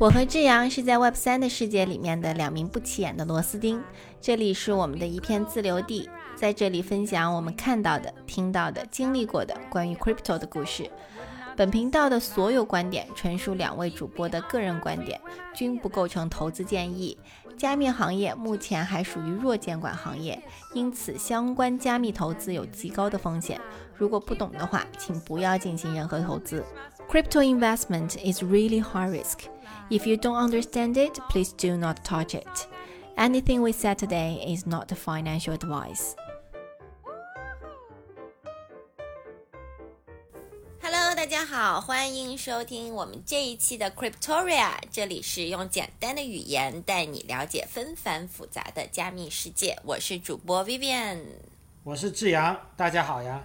我和志阳是在 Web 三的世界里面的两名不起眼的螺丝钉。这里是我们的一片自留地，在这里分享我们看到的、听到的、经历过的关于 Crypto 的故事。本频道的所有观点纯属两位主播的个人观点，均不构成投资建议。加密行业目前还属于弱监管行业，因此相关加密投资有极高的风险。如果不懂的话，请不要进行任何投资。Crypto investment is really high risk. If you don't understand it, please do not touch it. Anything we said today is not financial advice. Hello，大家好，欢迎收听我们这一期的 Cryptoria。这里是用简单的语言带你了解纷繁复杂的加密世界。我是主播 Vivian，我是志阳，大家好呀。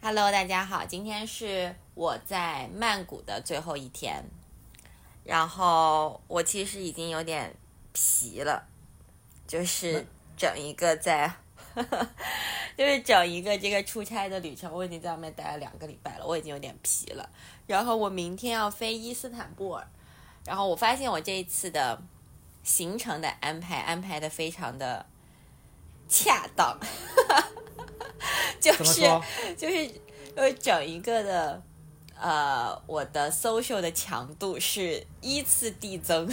Hello，大家好，今天是我在曼谷的最后一天。 然后我其实已经有点皮了，就是整一个在，就是整一个这个出差的旅程，我已经在外面待了两个礼拜了，我已经有点皮了。然后我明天要飞伊斯坦布尔，然后我发现我这一次的行程的安排安排的非常的恰当，就是就是呃整一个的。呃，我的 social 的强度是依次递增，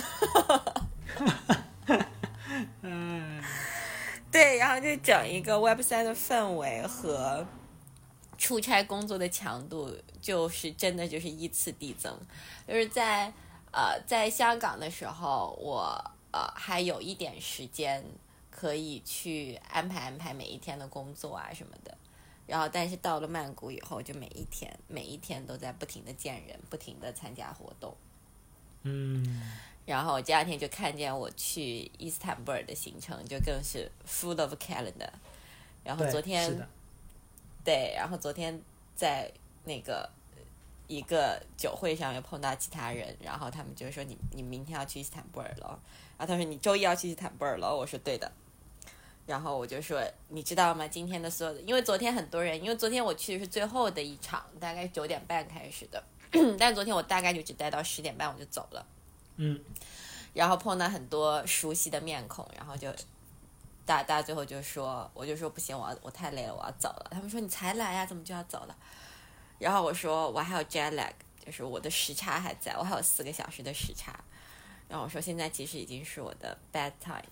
嗯，对，然后就整一个 web 三的氛围和出差工作的强度，就是真的就是依次递增。就是在呃在香港的时候，我呃还有一点时间可以去安排安排每一天的工作啊什么的。然后，但是到了曼谷以后，就每一天每一天都在不停的见人，不停的参加活动。嗯。然后第二天就看见我去伊斯坦布尔的行程，就更是 full of calendar。然后昨天，对，然后昨天在那个一个酒会上又碰到其他人，然后他们就说：“你你明天要去伊斯坦布尔了？”然后他说：“你周一要去伊斯坦布尔了？”我说：“对的。”然后我就说，你知道吗？今天的所有的，因为昨天很多人，因为昨天我去的是最后的一场，大概九点半开始的，但昨天我大概就只待到十点半我就走了。嗯。然后碰到很多熟悉的面孔，然后就大大家最后就说，我就说不行，我要我太累了，我要走了。他们说你才来呀，怎么就要走了？然后我说我还有 jet lag，就是我的时差还在，我还有四个小时的时差。然后我说现在其实已经是我的 bad time。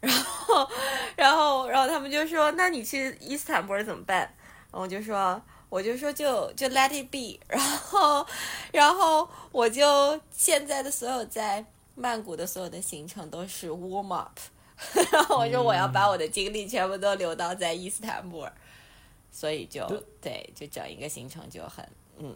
然后，然后，然后他们就说：“那你去伊斯坦布尔怎么办？”然后我就说：“我就说就就 let it be。”然后，然后我就现在的所有在曼谷的所有的行程都是 warm up。然后我说我要把我的精力全部都留到在伊斯坦布尔，所以就对，就整一个行程就很嗯。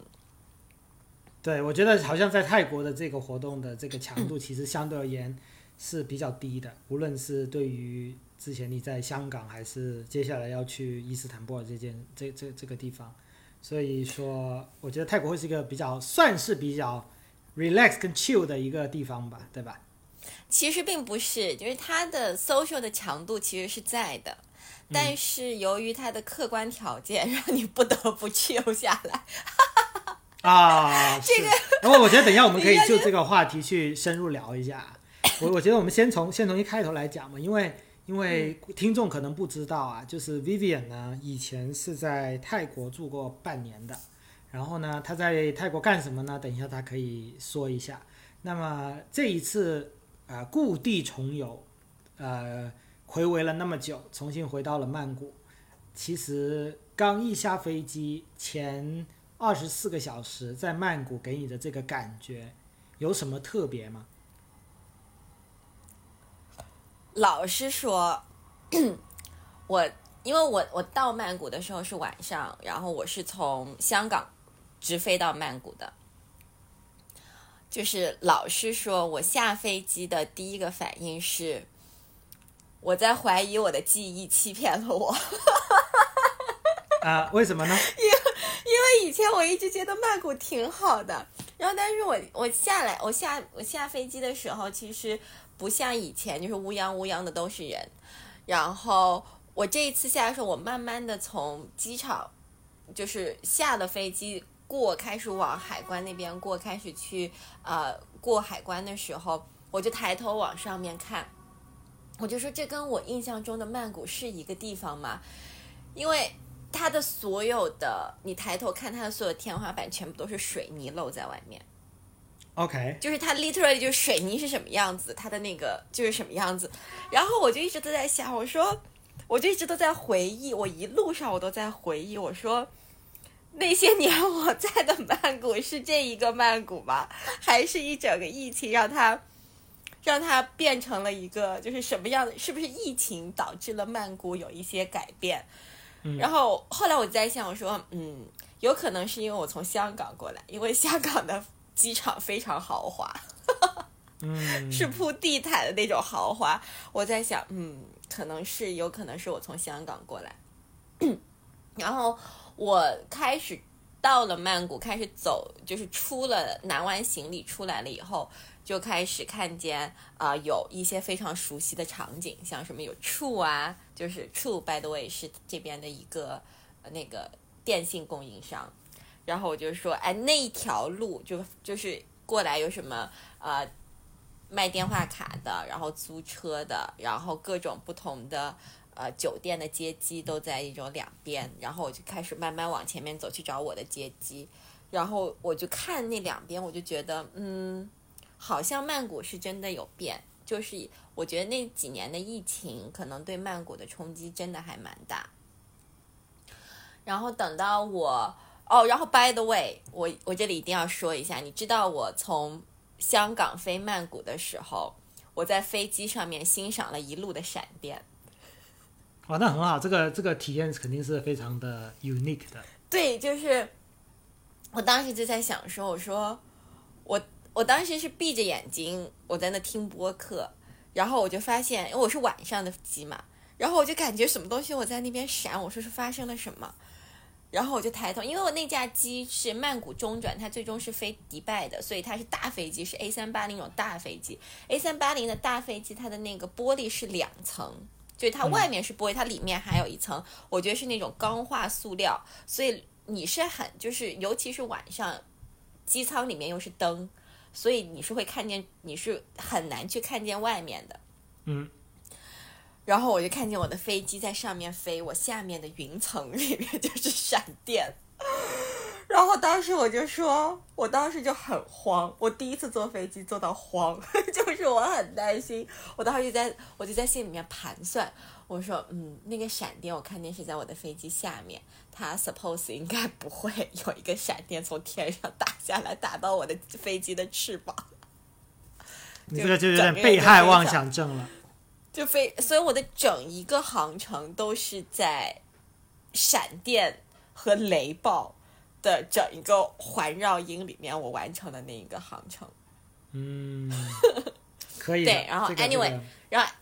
对，我觉得好像在泰国的这个活动的这个强度其实相对而言。是比较低的，无论是对于之前你在香港，还是接下来要去伊斯坦布尔这件这这这个地方，所以说我觉得泰国会是一个比较算是比较 relax 跟 chill 的一个地方吧，对吧？其实并不是，就是它的 social 的强度其实是在的，但是由于它的客观条件，让你不得不 chill 下来。啊，这个，然后我觉得等一下我们 可以就这个话题去深入聊一下。我我觉得我们先从先从一开头来讲嘛，因为因为听众可能不知道啊，就是 Vivian 呢以前是在泰国住过半年的，然后呢他在泰国干什么呢？等一下他可以说一下。那么这一次啊故地重游，呃，回违了那么久，重新回到了曼谷，其实刚一下飞机前二十四个小时在曼谷给你的这个感觉有什么特别吗？老实说，我因为我我到曼谷的时候是晚上，然后我是从香港直飞到曼谷的。就是老实说，我下飞机的第一个反应是，我在怀疑我的记忆欺骗了我。啊？为什么呢？因因为以前我一直觉得曼谷挺好的，然后但是我我下来我下我下飞机的时候，其实。不像以前，就是乌泱乌泱的都是人。然后我这一次下来的时候，我慢慢的从机场，就是下了飞机过，开始往海关那边过，开始去呃过海关的时候，我就抬头往上面看，我就说这跟我印象中的曼谷是一个地方吗？因为它的所有的，你抬头看它的所有天花板全部都是水泥露在外面。OK，就是它 literally 就是水泥是什么样子，它的那个就是什么样子。然后我就一直都在想，我说，我就一直都在回忆，我一路上我都在回忆，我说，那些年我在的曼谷是这一个曼谷吗？还是一整个疫情让它让它变成了一个就是什么样的？是不是疫情导致了曼谷有一些改变？嗯然后后来我就在想，我说，嗯，有可能是因为我从香港过来，因为香港的机场非常豪华，嗯，是铺地毯的那种豪华。我在想，嗯，可能是有可能是我从香港过来，然后我开始到了曼谷，开始走，就是出了南湾行李出来了以后，就开始看见啊、呃有一些非常熟悉的场景，像什么有 True 啊，就是 True by the way 是这边的一个呃那个电信供应商。然后我就说，哎，那一条路就就是过来有什么呃卖电话卡的，然后租车的，然后各种不同的呃酒店的接机都在一种两边，然后我就开始慢慢往前面走去找我的接机，然后我就看那两边，我就觉得嗯，好像曼谷是真的有变，就是我觉得那几年的疫情可能对曼谷的冲击真的还蛮大。然后等到我哦，然后 by the way，我我这里一定要说一下，你知道我从香港飞曼谷的时候，我在飞机上面欣赏了一路的闪电。哦，那很好，这个这个体验肯定是非常的 unique 的。对，就是我当时就在想说，我说我我当时是闭着眼睛，我在那听播客，然后我就发现，因为我是晚上的机嘛，然后我就感觉什么东西我在那边闪，我说是发生了什么。然后我就抬头，因为我那架机是曼谷中转，它最终是飞迪拜的，所以它是大飞机，是 A 三八零那种大飞机。A 三八零的大飞机，它的那个玻璃是两层，就是它外面是玻璃，它里面还有一层，我觉得是那种钢化塑料，所以你是很就是，尤其是晚上，机舱里面又是灯，所以你是会看见，你是很难去看见外面的。嗯，然后我就看见我的飞机在上面飞，我下面的云层里面就是闪电。然后当时我就说，我当时就很慌，我第一次坐飞机坐到慌，就是我很担心。我当时就在我就在心里面盘算，我说，嗯，那个闪电我看见是在我的飞机下面，它 suppose 应该不会有一个闪电从天上打下来，打到我的飞机的翅膀。你这个就有点被害妄想症了。就非，所以我的整一个航程都是在闪电和雷暴的整一个环绕音里面，我完成的那一个航程。嗯，可以。对然后 anyway，这个然后，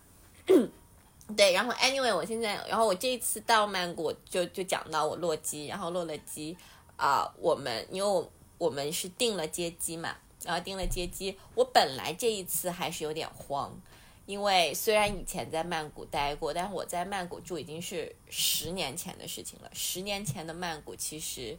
对，然后 anyway，我现在，然后我这一次到曼谷就就讲到我落机，然后落了机啊、我们因为我我们是订了接机嘛，然后订了接机，我本来这一次还是有点慌。因为虽然以前在曼谷待过，但是我在曼谷住已经是十年前的事情了。十年前的曼谷，其实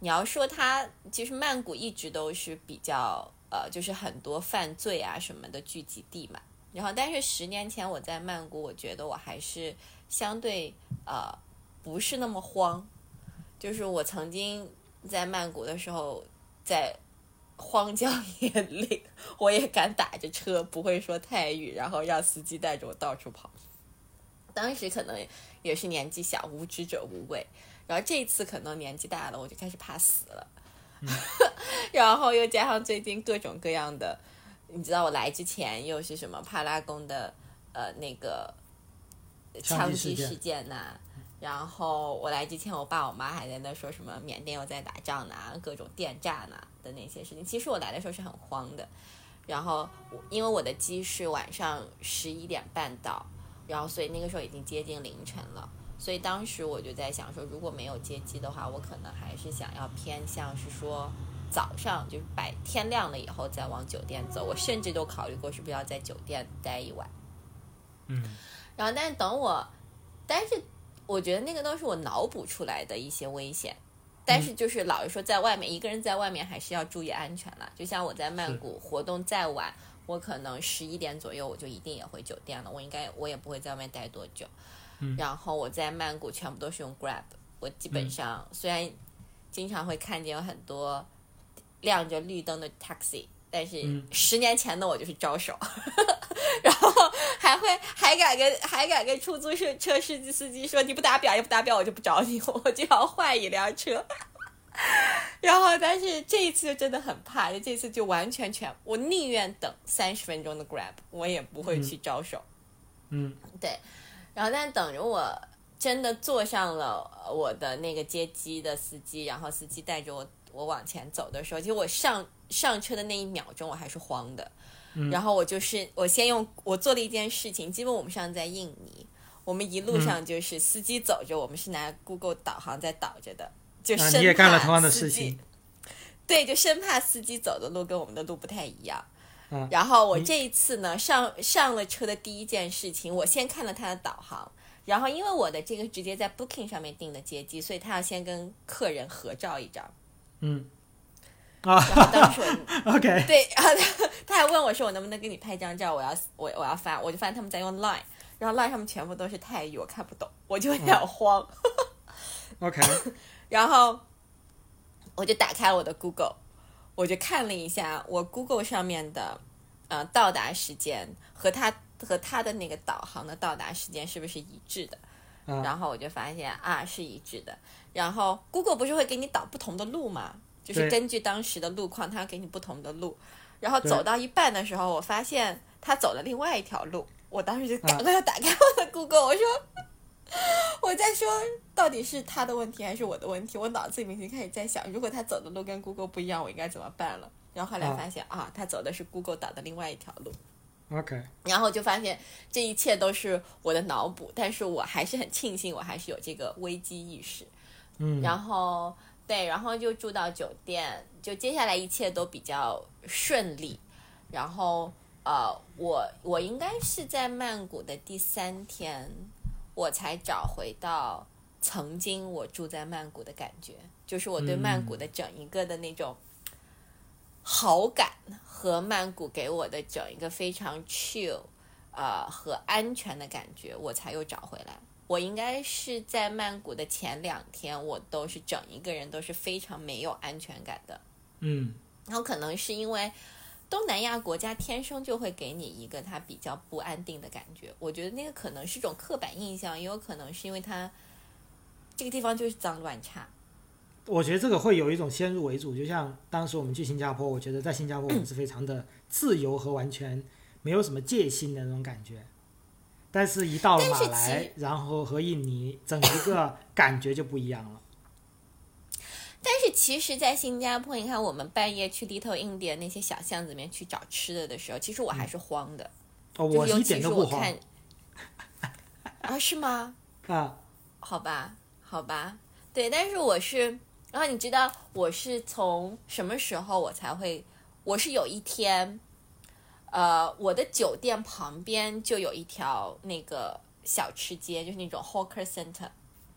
你要说它，其实曼谷一直都是比较呃，就是很多犯罪啊什么的聚集地嘛。然后，但是十年前我在曼谷，我觉得我还是相对呃不是那么慌。就是我曾经在曼谷的时候，在荒郊野岭，我也敢打着车，不会说泰语，然后让司机带着我到处跑。当时可能也是年纪小，无知者无畏。然后这次可能年纪大了，我就开始怕死了。然后又加上最近各种各样的，你知道我来之前又是什么帕拉宫的呃那个枪击事件呐、然后我来之前，我爸我妈还在那说什么缅甸又在打仗呢，各种电诈呢的那些事情。其实我来的时候是很慌的，然后我因为我的机是晚上十一点半到，然后所以那个时候已经接近凌晨了。所以当时我就在想说，如果没有接机的话，我可能还是想要偏向是说早上就是白天亮了以后再往酒店走。我甚至都考虑过是不是要在酒店待一晚。嗯，然后，但是等我，但是我觉得那个都是我脑补出来的一些危险，但是就是老实说，在外面一个人在外面还是要注意安全了。就像我在曼谷活动再晚，我可能十一点左右我就一定也回酒店了，我应该我也不会在外面待多久。嗯然后我在曼谷全部都是用 Grab，我基本上、虽然经常会看见有很多亮着绿灯的 taxi，但是嗯十年前的我就是招手，然后还会还敢跟还敢跟出租车车司机司机说你不打表也不打表我就不找你，我就要换一辆车。然后，但是这一次就真的很怕，就这次就完全全，我宁愿等三十分钟的 Grab，我也不会去招手。嗯对，然后但等着我真的坐上了我的那个接机的司机，然后司机带着我我往前走的时候，其实我上上车的那一秒钟我还是慌的，嗯然后我就是我先用我做了一件事情，基本我们上次在印尼，我们一路上就是司机走着，我们是拿 Google 导航在导着的，就啊，生你也干了怕同样的事情。对，就生怕司机走的路跟我们的路不太一样。嗯然后我这一次呢，上上了车的第一件事情，我先看了他的导航，然后因为我的这个直接在 Booking 上面订的接机，所以他要先跟客人合照一张。嗯啊然后当时我，OK，对，然后他他还问我说我能不能给你拍张照，我要我我要发，我就发现他们在用 Line，然后 Line 上面全部都是泰语，我看不懂，我就有点慌。OK，然后我就打开了我的 Google，我就看了一下我 Google 上面的呃到达时间和他和他的那个导航的到达时间是不是一致的。啊然后我就发现啊是一致的。然后 Google 不是会给你导不同的路吗？就是根据当时的路况，它要给你不同的路。然后走到一半的时候，我发现他走了另外一条路，我当时就赶啊快要打开我的 Google，我说 我在说到底是他的问题还是我的问题？我脑子里面已经开始在想，如果他走的路跟 Google 不一样，我应该怎么办了？然后后来啊发现啊，他走的是 Google 导的另外一条路。OK，然后就发现这一切都是我的脑补，但是我还是很庆幸，我还是有这个危机意识。嗯，然后对，然后就住到酒店，就接下来一切都比较顺利。然后呃，我我应该是在曼谷的第三天，我才找回到曾经我住在曼谷的感觉，就是我对曼谷的整一个的那种好感和曼谷给我的整一个非常 chill 呃和安全的感觉，我才又找回来。我应该是在曼谷的前两天，我都是整一个人都是非常没有安全感的。嗯然后可能是因为东南亚国家天生就会给你一个它比较不安定的感觉，我觉得那个可能是一种刻板印象，也有可能是因为它这个地方就是脏乱差。我觉得这个会有一种先入为主，就像当时我们去新加坡，我觉得在新加坡我们是非常的自由和完全没有什么戒心的那种感觉，但是一到了马来，然后和印尼，整一个 感觉就不一样了。但是其实，在新加坡，你看我们半夜去 Little India 那些小巷子里面去找吃的的时候，其实我还是慌的，哦，就是尤我一其是我点都不慌看 啊，是吗？啊，好吧，好吧，对，但是我是，然后你知道我是从什么时候我才会？我是有一天，呃，我的酒店旁边就有一条那个小吃街，就是那种 hawker center，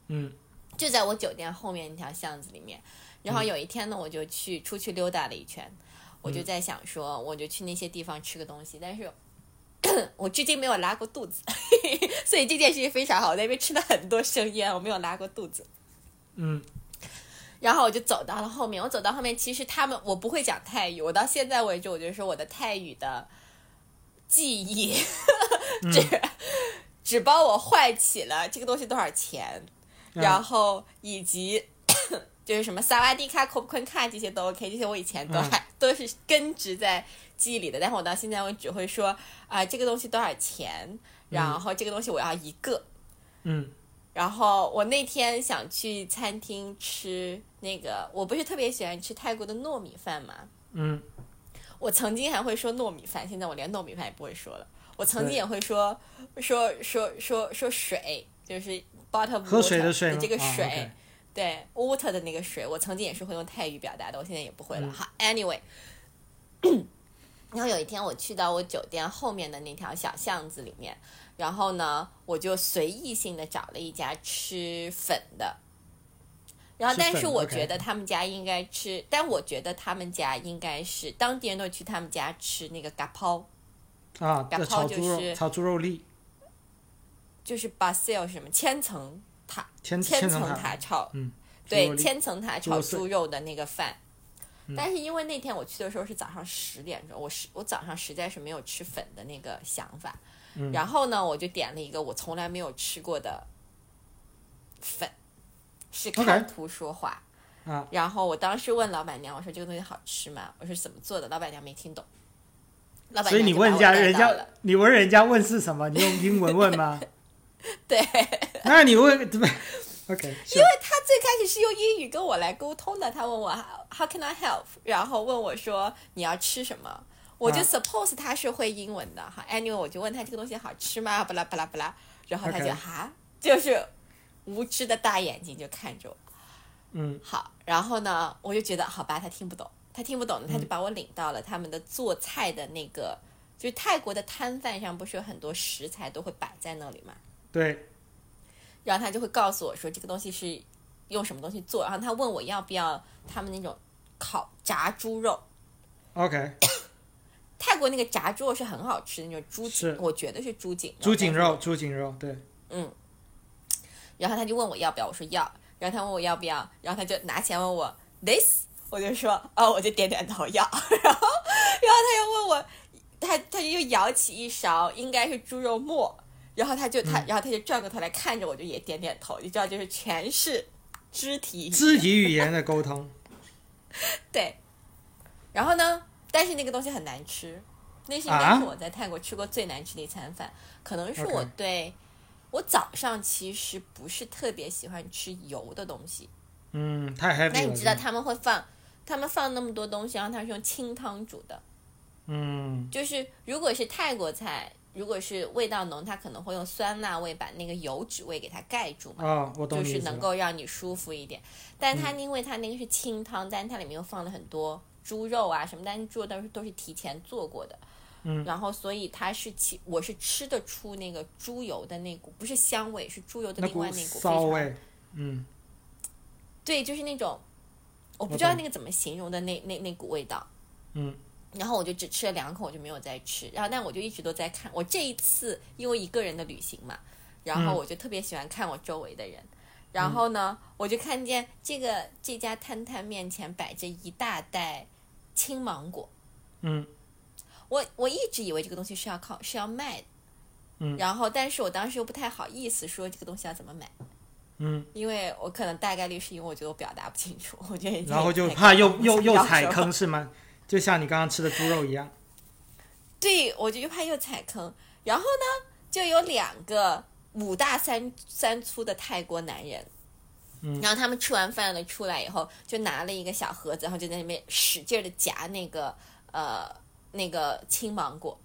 嗯就在我酒店后面那条巷子里面。然后有一天呢，我就去出去溜达了一圈，我就在想说，我就去那些地方吃个东西，但是。我至今没有拉过肚子，所以这件事情非常好。我在那边吃了很多生腌，我没有拉过肚子。嗯然后我就走到了后面，我走到后面，其实他们我不会讲泰语，我到现在为止，我就说我的泰语的记忆。只、只帮我唤起了这个东西多少钱，嗯。然后以及 就是什么萨瓦迪卡、库普昆卡这些都 OK，这些我以前都还、都是根植在记忆里的，但是我到现在我只会说啊、这个东西多少钱，然后这个东西我要一个。嗯然后我那天想去餐厅吃那个，我不是特别喜欢吃泰国的糯米饭嘛。嗯我曾经还会说糯米饭，现在我连糯米饭也不会说了。我曾经也会说说说说说水，就是 bottle 喝水 water 的水这个啊水对 water 的那个水，我曾经也是会用泰语表达的，我现在也不会了。嗯好，anyway，然后有一天我去到我酒店后面的那条小巷子里面，然后呢，我就随意性的找了一家吃粉的，然后，但是我觉得他们家应该吃，但我觉得他们家应该是当地人都去他们家吃那个嘎抛，啊，嘎这抛就是炒猪肉粒，就是 basil 是什么千层塔，千千层层塔炒，嗯，对，千层塔炒猪肉的那个饭。嗯但是因为那天我去的时候是早上十点钟，我是我早上实在是没有吃粉的那个想法，嗯然后呢，我就点了一个我从来没有吃过的粉，是看图说话。啊，然后我当时问老板娘，我说这个东西好吃吗？我说怎么做的？老板娘没听懂。老板所以你问人家带到了，你问人家问是什么？你用 英文问吗？对，那你问对吧？OK，因为他最开始是用英语跟我来沟通的，他问我 How can I help，然后问我说你要吃什么，我就啊 suppose 他是会英文的哈。Anyway，我就问他这个东西好吃吗？巴拉巴拉巴拉，然后他就哈就是无知的大眼睛就看着我。嗯好，然后呢，我就觉得好吧，他听不懂，他听不懂，他就把我领到了他们的做菜的那个，就是泰国的摊贩上不是有很多食材都会摆在那里嘛，对，然后他就会告诉我说这个东西是用什么东西做，然后他问我要不要他们那种烤炸猪肉。OK，泰国那个炸猪肉是很好吃的那种猪我觉得是猪颈肉。猪颈肉，猪颈肉，对，嗯然后他就问我要不要，我说要。然后他问我要不要，然后他就拿钱问我 this，我就说哦，我就点点头要。然后，然后他又问我，他他就又舀起一勺，应该是猪肉末。然后他就他，然后他就转过头来看着我，就也点点头。你知道，就是全是肢体肢体语言的沟通，对。然后呢，但是那个东西很难吃，那是应该啊是我在泰国吃过最难吃的一餐饭，可能是我对。我早上其实不是特别喜欢吃油的东西，嗯，太 heavy 了。那你知道他们会放，他们放那么多东西，然后他是用清汤煮的。嗯就是如果是泰国菜，如果是味道浓，它可能会用酸辣味把那个油脂味给它盖住嘛，哦，我懂就是。能够让你舒服一点。但它因为它那个是清汤，但它里面又放了很多猪肉啊什么，但是猪肉都是都是提前做过的。嗯然后所以它是其我是吃得出那个猪油的那股不是香味，是猪油的另外那股骚味，嗯对，就是那种我不知道那个怎么形容的那那那股味道。嗯然后我就只吃了两口，我就没有再吃。然后，但我就一直都在看。我这一次因为一个人的旅行嘛，然后嗯我就特别喜欢看我周围的人。然后呢，我就看见这个这家摊摊面前摆着一大袋青芒果。嗯我我一直以为这个东西是要靠是要卖的，嗯然后但是我当时又不太好意思说这个东西要怎么买，嗯，因为我可能大概率是因为我觉得我表达不清楚，我觉得然后就怕又又又踩坑是吗？就像你刚刚吃的猪肉一样。对，我就怕又踩坑。然后呢，就有两个五大三三粗的泰国男人，嗯然后他们吃完饭了出来以后，就拿了一个小盒子，然后就在那边使劲的夹那个呃那个青芒果。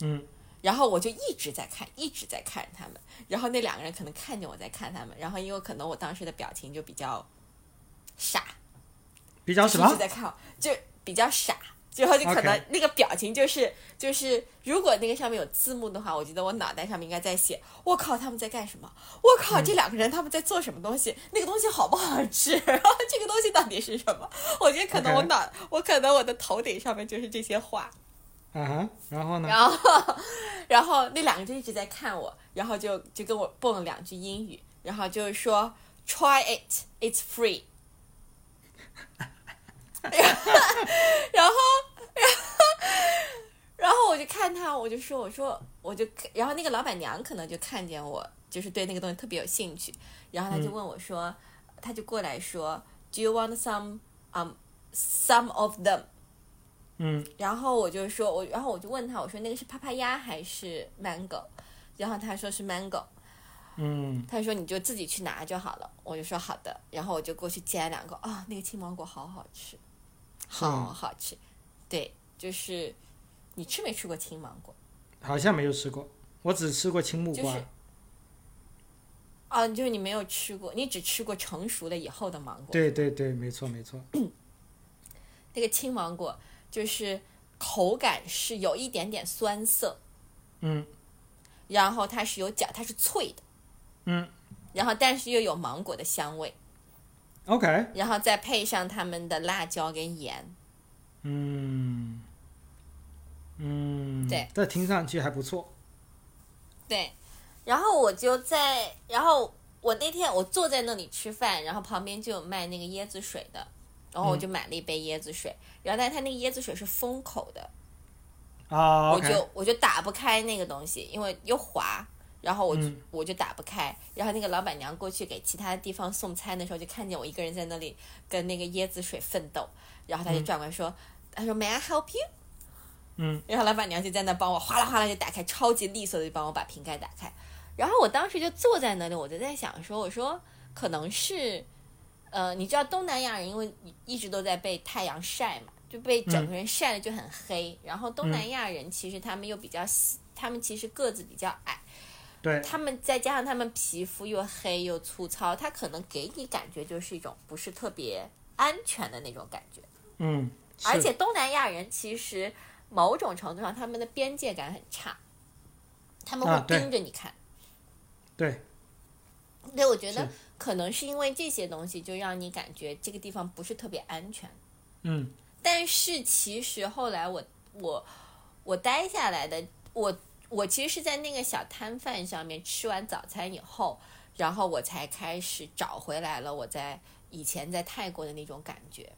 嗯然后我就一直在看，一直在看着他们。然后那两个人可能看见我在看他们，然后因为可能我当时的表情就比较傻，比较什么？一直在看我，就比较傻。然后就可能那个表情就是就是，如果那个上面有字幕的话，我觉得我脑袋上面应该在写：我靠，他们在干什么？我靠，这两个人他们在做什么东西？那个东西好不好吃？然后这个东西到底是什么？我觉得可能我脑我可能我的头顶上面就是这些话。啊哈，然后呢？然后，然后那两个就一直在看我，然后就就跟我蹦了两句英语，然后就是说 “try it, it's free”，然后，然后，然后我就看他，我就说，我说，我就，然后那个老板娘可能就看见我，就是对那个东西特别有兴趣，然后他就问我说，他就过来说，“Do you want some um some of them？” 嗯然后我就说，我然后我就问他，我说那个是帕帕鸭还是 mango？然后他说是 mango，嗯他说你就自己去拿就好了。我就说好的，然后我就过去捡两个，啊、那个青芒果好好吃，好好吃。对，就是你吃没吃过青芒果？好像没有吃过，我只吃过青木瓜。就是啊，就是你没有吃过，你只吃过成熟了以后的芒果。对对对，没错没错。那个青芒果就是口感是有一点点酸涩，嗯然后它是有嚼，它是脆的。嗯然后但是又有芒果的香味，OK，然后再配上他们的辣椒跟盐。嗯。嗯，对，这听上去还不错。对，然后我就在，然后我那天我坐在那里吃饭，然后旁边就有卖那个椰子水的，然后我就买了一杯椰子水，然后但是它那个椰子水是封口的，啊我就我就打不开那个东西，因为又滑，然后我就、嗯。我就打不开，然后那个老板娘过去给其他地方送餐的时候，就看见我一个人在那里跟那个椰子水奋斗，然后他就转过来说，他说 May I help you？嗯，然后老板娘就在那帮我哗啦哗啦就打开，超级利索的就帮我把瓶盖打开，然后我当时就坐在那里，我就在想说，我说可能是，呃，你知道东南亚人因为一直都在被太阳晒嘛，就被整个人晒的就很黑，然后东南亚人其实他们又比较细，他们其实个子比较矮，对，他们再加上他们皮肤又黑又粗糙，他可能给你感觉就是一种不是特别安全的那种感觉。嗯，而且东南亚人其实某种程度上他们的边界感很差，他们会盯着你看。对，对，我觉得可能是因为这些东西，就让你感觉这个地方不是特别安全。嗯但是其实后来我我我待下来的，我我其实是在那个小摊贩上面吃完早餐以后，然后我才开始找回来了我在以前在泰国的那种感觉。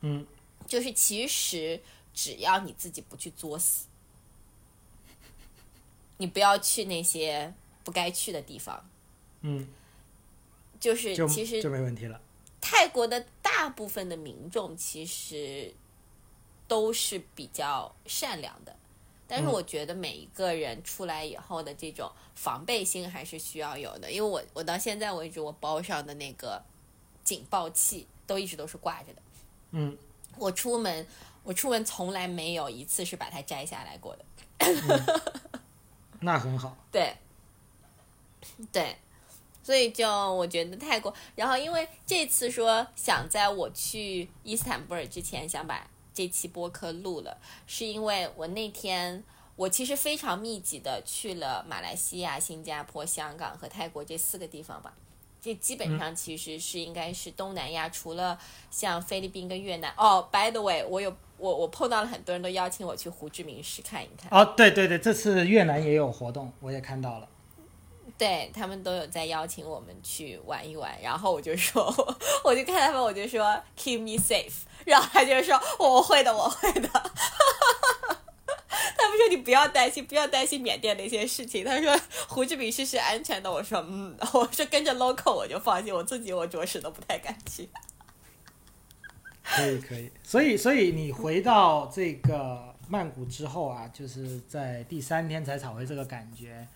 嗯，就是其实只要你自己不去作死，你不要去那些不该去的地方，嗯，就是其实就没问题了。泰国的大部分的民众其实都是比较善良的，但是嗯我觉得每一个人出来以后的这种防备心还是需要有的。因为我我到现在为止，我包上的那个警报器都一直都是挂着的。嗯，我出门我出门从来没有一次是把它摘下来过的。那很好。对，对，所以就我觉得泰国，然后因为这次说想在我去伊斯坦布尔之前想把这期播客录了，是因为我那天我其实非常密集的去了马来西亚、新加坡、香港和泰国这四个地方吧。这基本上其实是应该是东南亚，除了像菲律宾跟越南。哦，by the way，我有我我碰到了很多人都邀请我去胡志明市看一看。哦，对对对，这次越南也有活动，我也看到了。对他们都有在邀请我们去玩一玩，然后我就说，我就看他们，我就说 keep me safe，然后他就说我会的，我会的。他们说你不要担心，不要担心缅甸那些事情。他说胡志明市是安全的。我说嗯，我说跟着 local 我就放心，我自己我着实都不太敢去。可以可以，所以所以你回到这个曼谷之后啊，就是在第三天才找回这个感觉，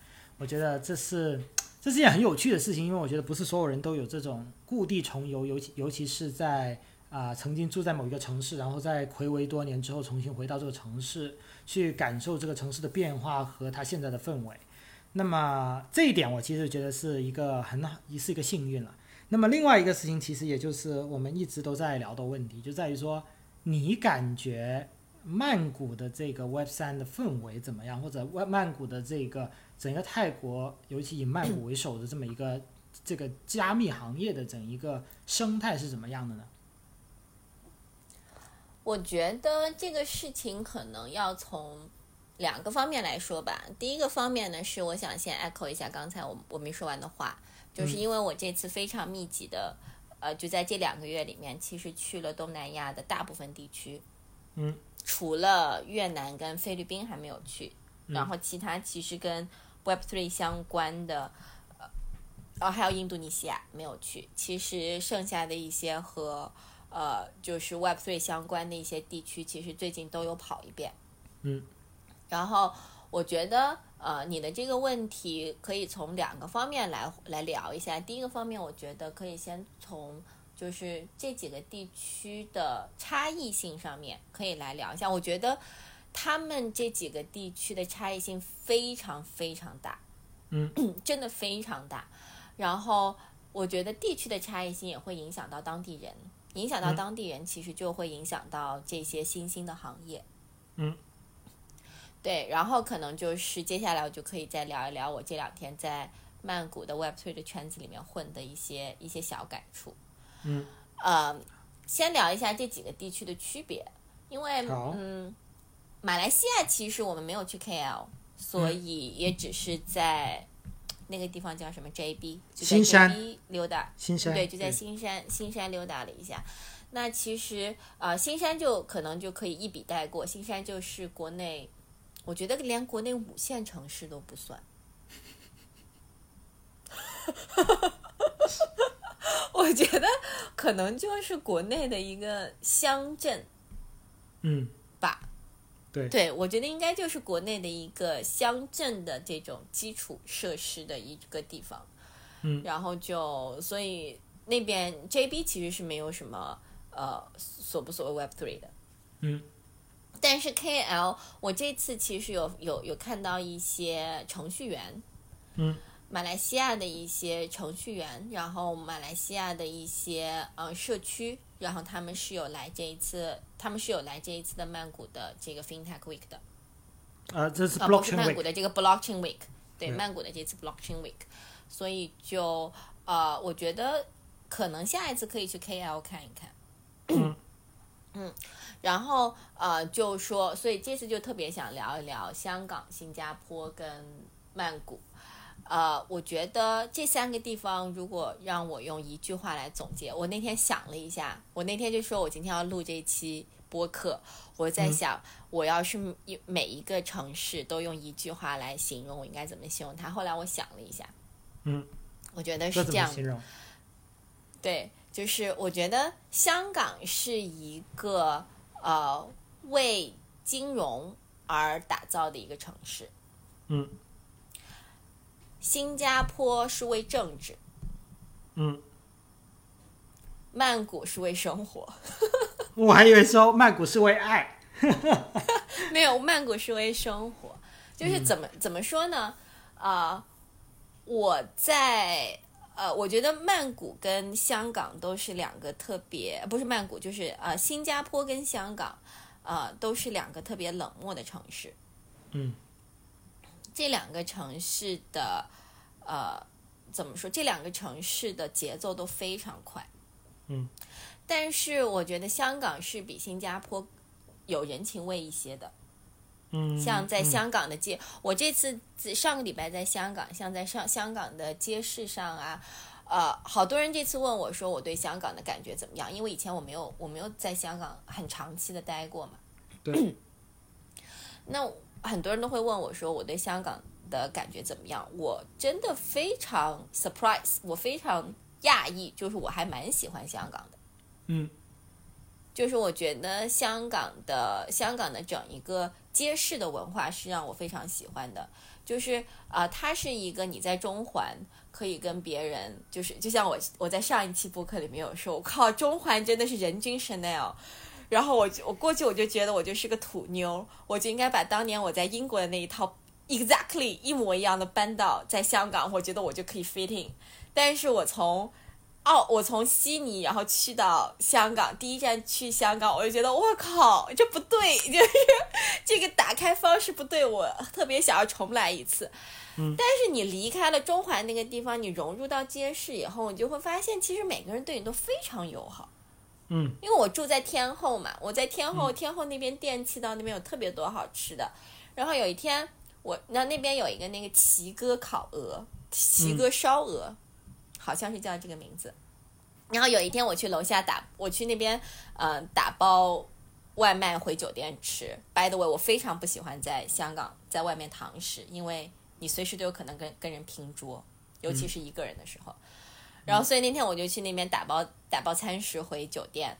我觉得这是这是一件很有趣的事情，因为我觉得不是所有人都有这种故地重游，尤其尤其是在啊、曾经住在某一个城市，然后在暌违多年之后重新回到这个城市，去感受这个城市的变化和它现在的氛围。那么这一点我其实觉得是一个很好，是一个幸运了。那么另外一个事情，其实也就是我们一直都在聊的问题，就在于说，你感觉曼谷的这个 Web 三的氛围怎么样，或者曼曼谷的这个整个泰国，尤其以曼谷为首的这么一个这个加密行业的整一个生态是怎么样的呢？我觉得这个事情可能要从两个方面来说吧。第一个方面呢，是我想先 echo 一下刚才我我没说完的话，就是因为我这次非常密集的，呃，就在这两个月里面，其实去了东南亚的大部分地区，嗯，除了越南跟菲律宾还没有去，然后其他其实跟 Web Three 相关的。呃，哦，还有印度尼西亚没有去，其实剩下的一些和呃，就是 Web Three 相关的一些地区，其实最近都有跑一遍。嗯，然后我觉得，呃，你的这个问题可以从两个方面来来聊一下。第一个方面，我觉得可以先从就是这几个地区的差异性上面可以来聊一下。我觉得他们这几个地区的差异性非常非常大，嗯，真的非常大。然后我觉得地区的差异性也会影响到当地人。影响到当地人，其实就会影响到这些新兴的行业。嗯，对，然后可能就是接下来我就可以再聊一聊我这两天在曼谷的 Web Three 的圈子里面混的一些一些小感触。嗯，呃，先聊一下这几个地区的区别，因为嗯，马来西亚其实我们没有去 KL，所以也只是在那个地方叫什么 JB，就在新山 JB 溜达，新山对，就在新山新山溜达了一下。那其实呃，新山就可能就可以一笔带过，新山就是国内，我觉得连国内五线城市都不算。我觉得可能就是国内的一个乡镇嗯，吧。对对，我觉得应该就是国内的一个乡镇的这种基础设施的一个地方。嗯然后就所以那边 JB 其实是没有什么呃所不所谓 Web Three 的。嗯。但是 KL 我这次其实有有有看到一些程序员，嗯，马来西亚的一些程序员，然后马来西亚的一些呃社区，然后他们是有来这一次，他们是有来这一次的曼谷的这个 FinTech Week 的，啊，这是曼谷的这个 Blockchain Week，对，对曼谷的这次 Blockchain Week，所以就呃，我觉得可能下一次可以去 KL 看一看。嗯。嗯，然后呃，就说，所以这次就特别想聊一聊香港、新加坡跟曼谷。呃，我觉得这三个地方，如果让我用一句话来总结，我那天想了一下，我那天就说我今天要录这一期播客，我在嗯想，我要是每每一个城市都用一句话来形容，我应该怎么形容它？后来我想了一下，嗯，我觉得是这样形容？对，就是我觉得香港是一个呃为金融而打造的一个城市，嗯新加坡是为政治，嗯，曼谷是为生活，我还以为说曼谷是为爱。没有，曼谷是为生活，就是怎么、怎么说呢？啊、我在呃，我觉得曼谷跟香港都是两个特别，不是曼谷，就是呃，新加坡跟香港，呃，都是两个特别冷漠的城市。嗯这两个城市的呃，怎么说？这两个城市的节奏都非常快。嗯，但是我觉得香港是比新加坡有人情味一些的。嗯，像在嗯香港的街，我这次上个礼拜在香港，像在上香港的街市上啊，呃，好多人这次问我说我对香港的感觉怎么样？因为以前我没有我没有在香港很长期的待过嘛。对，那很多人都会问我说我对香港的感觉怎么样？我真的非常 surprise，我非常讶异，就是我还蛮喜欢香港的。嗯就是我觉得香港的香港的整一个街市的文化是让我非常喜欢的，就是啊、呃它是一个你在中环可以跟别人，就是就像我我在上一期播客里面有说，我靠，中环真的是人均 Chanel。然后我就我过去我就觉得我就是个土妞，我就应该把当年我在英国的那一套 exactly 一模一样的搬到在香港，我觉得我就可以 fitting。但是我从哦，我从悉尼然后去到香港，第一站去香港，我就觉得我靠，这不对，就是这个打开方式不对，我特别想要重来一次。嗯但是你离开了中环那个地方，你融入到街市以后，你就会发现，其实每个人对你都非常友好。嗯因为我住在天后嘛，我在天后，天后那边电器道那边有特别多好吃的。然后有一天，我那那边有一个那个奇哥烤鹅，奇哥烧鹅，好像是叫这个名字。然后有一天我去楼下打，我去那边呃打包外卖回酒店吃。By the way，我非常不喜欢在香港在外面堂食，因为你随时都有可能跟跟人拼桌，尤其是一个人的时候。然后所以那天我就去那边打包打包餐食回酒店，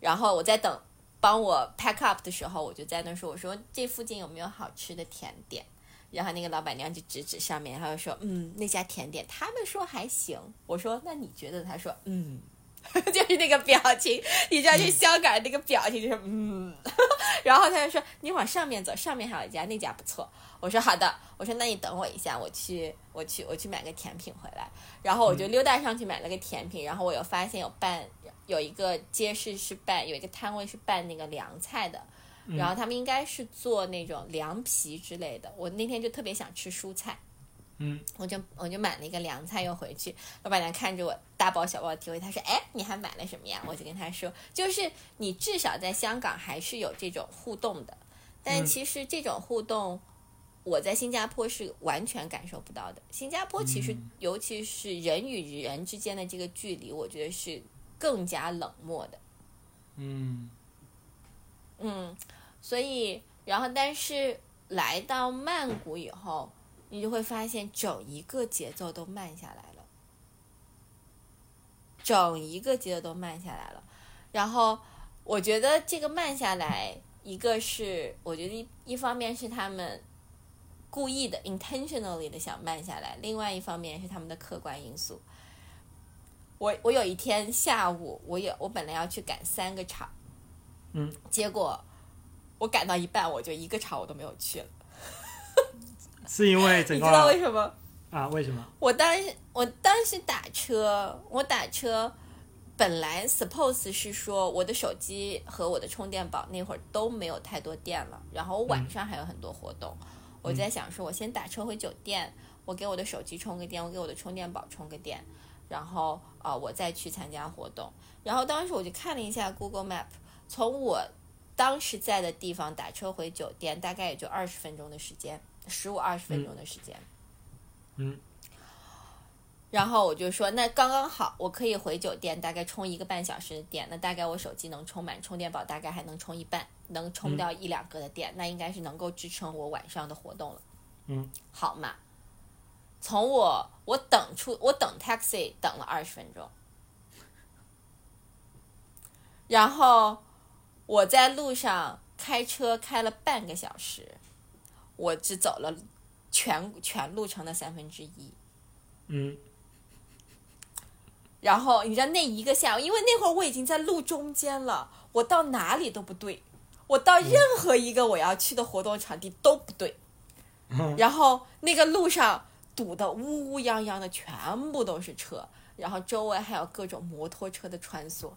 然后我在等帮我 pack up 的时候，我就在那说，我说这附近有没有好吃的甜点？然后那个老板娘就指指上面，她就说，嗯，那家甜点，他们说还行。我说那你觉得？她说，嗯，就是那个表情，你知道，就香港人那个表情就是嗯。然后他就说你往上面走，上面还有一家，那家不错。我说好的，我说那你等我一下，我去我去我去买个甜品回来。然后我就溜达上去买了个甜品，然后我又发现有办有一个街市是办有一个摊位是办那个凉菜的，然后他们应该是做那种凉皮之类的。我那天就特别想吃蔬菜，嗯，我就我就买了一个凉菜又回去，老板娘看着我大包小包的提回，她说：“哎，你还买了什么呀？”我就跟她说：“就是你至少在香港还是有这种互动的，但其实这种互动我在新加坡是完全感受不到的。新加坡其实尤其是人与人之间的这个距离，我觉得是更加冷漠的。嗯嗯，所以然后但是来到曼谷以后。”你就会发现，整一个节奏都慢下来了，整一个节奏都慢下来了。然后，我觉得这个慢下来，一个是我觉得一一方面是他们故意的 （intentionally） 的想慢下来，另外一方面是他们的客观因素。我我有一天下午，我有我本来要去赶三个场，嗯，结果我赶到一半，我就一个场我都没有去了。是因为你知道为什么啊？为什么？我当时我当时打车，我打车本来 suppose 是说我的手机和我的充电宝那会儿都没有太多电了，然后我晚上还有很多活动，我在想说，我先打车回酒店，我给我的手机充个电，我给我的充电宝充个电，然后啊，我再去参加活动。然后当时我就看了一下 Google Map，从我当时在的地方打车回酒店，大概也就二十分钟的时间。十五二十分钟的时间，嗯，然后我就说，那刚刚好，我可以回酒店，大概充一个半小时的电，那大概我手机能充满，充电宝大概还能充一半，能充掉一两个的电，那应该是能够支撑我晚上的活动了，嗯，好嘛，从我我等出我等 taxi 等了二十分钟，然后我在路上开车开了半个小时。我只走了全全路程的三分之一，嗯，然后你知道那一个下午，因为那会儿我已经在路中间了，我到哪里都不对，我到任何一个我要去的活动场地都不对，嗯。然后那个路上堵得乌乌泱泱的，全部都是车，然后周围还有各种摩托车的穿梭，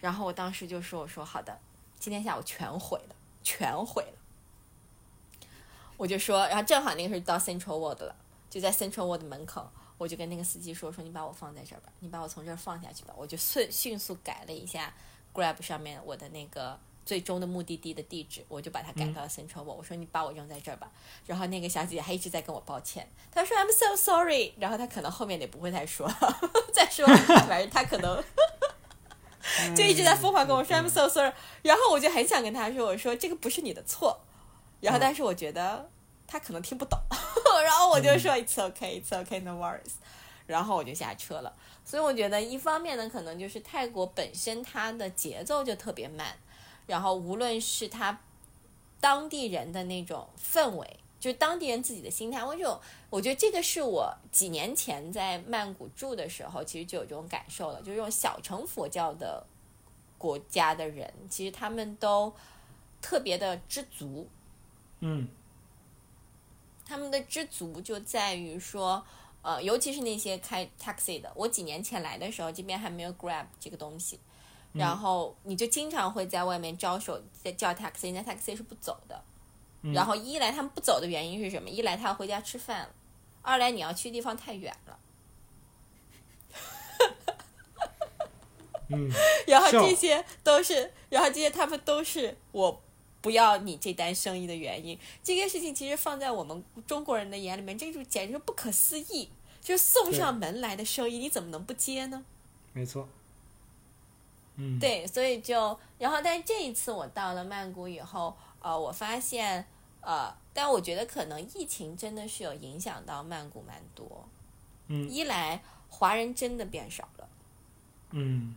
然后我当时就说：“我说好的，今天下午全毁了，全毁了。”我就说，然后正好那个时候到 Central World 了，就在 Central World 门口，我就跟那个司机说：“说你把我放在这儿吧，你把我从这儿放下去吧。”我就迅迅速改了一下 Grab 上面我的那个最终的目的地的地址，我就把它改到了 Central World。我说：“你把我扔在这儿吧。”然后那个小姐姐还一直在跟我抱歉，她说：“I'm so sorry。”然后她可能后面也不会再说，再说反正她可能 就一直在疯狂跟我说：“I'm so sorry。”然后我就很想跟她说：“我说这个不是你的错。”然后，但是我觉得他可能听不懂，然后我就说 "It's okay, It's okay, no worries"，然后我就下车了。所以我觉得，一方面呢，可能就是泰国本身它的节奏就特别慢，然后无论是他当地人的那种氛围，就是当地人自己的心态，我就我觉得这个是我几年前在曼谷住的时候，其实就有这种感受了，就是这种小乘佛教的国家的人，其实他们都特别的知足。嗯，他们的知足就在于说，呃，尤其是那些开 taxi 的。我几年前来的时候，这边还没有 Grab 这个东西，然后你就经常会在外面招手在叫 taxi，人家 taxi 是不走的。然后一来他们不走的原因是什么？一来他要回家吃饭了，二来你要去的地方太远了。嗯，然后这些都是，然后这些他们都是我。不要你这单生意的原因，这件事情其实放在我们中国人的眼里面，这就简直不可思议。就是送上门来的生意，你怎么能不接呢？没错。嗯，对，所以就然后，但是这一次我到了曼谷以后，呃，我发现，呃，但我觉得可能疫情真的是有影响到曼谷蛮多。嗯，一来华人真的变少了。嗯，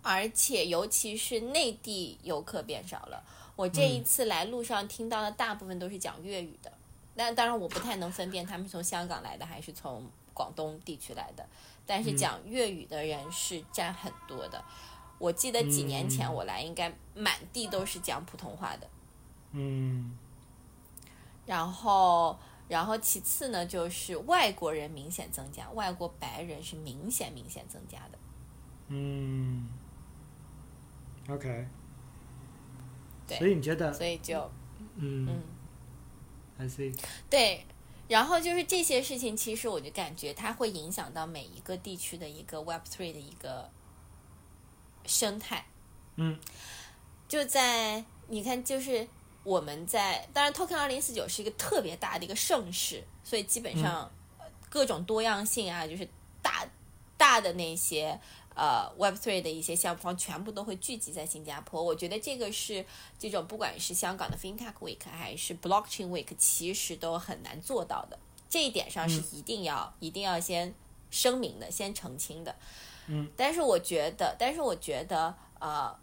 而且尤其是内地游客变少了。我这一次来路上听到的大部分都是讲粤语的，那当然我不太能分辨他们从香港来的还是从广东地区来的，但是讲粤语的人是占很多的。我记得几年前我来，应该满地都是讲普通话的。嗯。然后，然后其次呢，就是外国人明显增加，外国白人是明显明显增加的。嗯。OK。对，所以你觉得？所以就，嗯，还是对，然后就是这些事情，其实我就感觉它会影响到每一个地区的一个 Web Three 的一个生态。嗯，就在你看，就是我们在，当然 Token 二零四九是一个特别大的一个盛世，所以基本上各种多样性啊，就是大大的那些呃 Web Three 的一些项目方，全部都会聚集在新加坡。我觉得这个是这种不管是香港的 FinTech Week 还是 Blockchain Week，其实都很难做到的。这一点上是一定要、一定要先声明的，先澄清的。嗯，但是我觉得，但是我觉得，呃，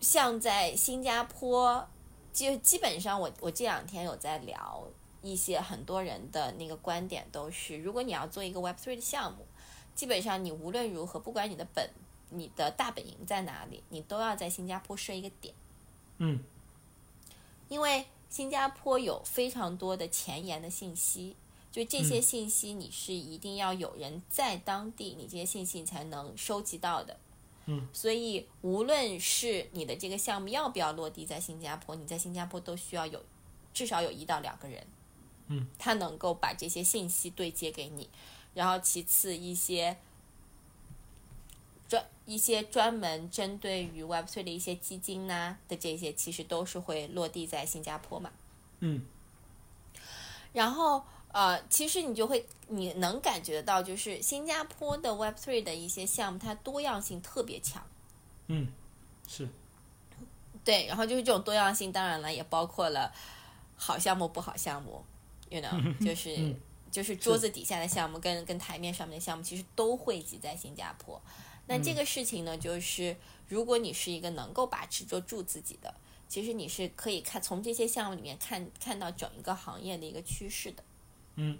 像在新加坡，就基本上我我这两天有在聊一些很多人的那个观点，都是如果你要做一个 Web Three 的项目，基本上你无论如何，不管你的本你的大本营在哪里，你都要在新加坡设一个点，嗯因为新加坡有非常多的前沿的信息。就这些信息，你是一定要有人在当地，你这些信息你才能收集到的。嗯，所以无论是你的这个项目要不要落地在新加坡，你在新加坡都需要有至少有一到两个人，嗯，他能够把这些信息对接给你。然后其次一些专一些专门针对于 Web 3的一些基金呐、的这些，其实都是会落地在新加坡嘛。嗯然后呃，其实你就会你能感觉得到，就是新加坡的 Web 3的一些项目，它多样性特别强。嗯，是，对，然后就是这种多样性，当然了，也包括了好项目、不好项目，you know，就是、嗯就是桌子底下的项目跟跟台面上面的项目，其实都汇集在新加坡。那这个事情呢，就是如果你是一个能够把持得住自己的，其实你是可以看从这些项目里面看看到整一个行业的一个趋势的。嗯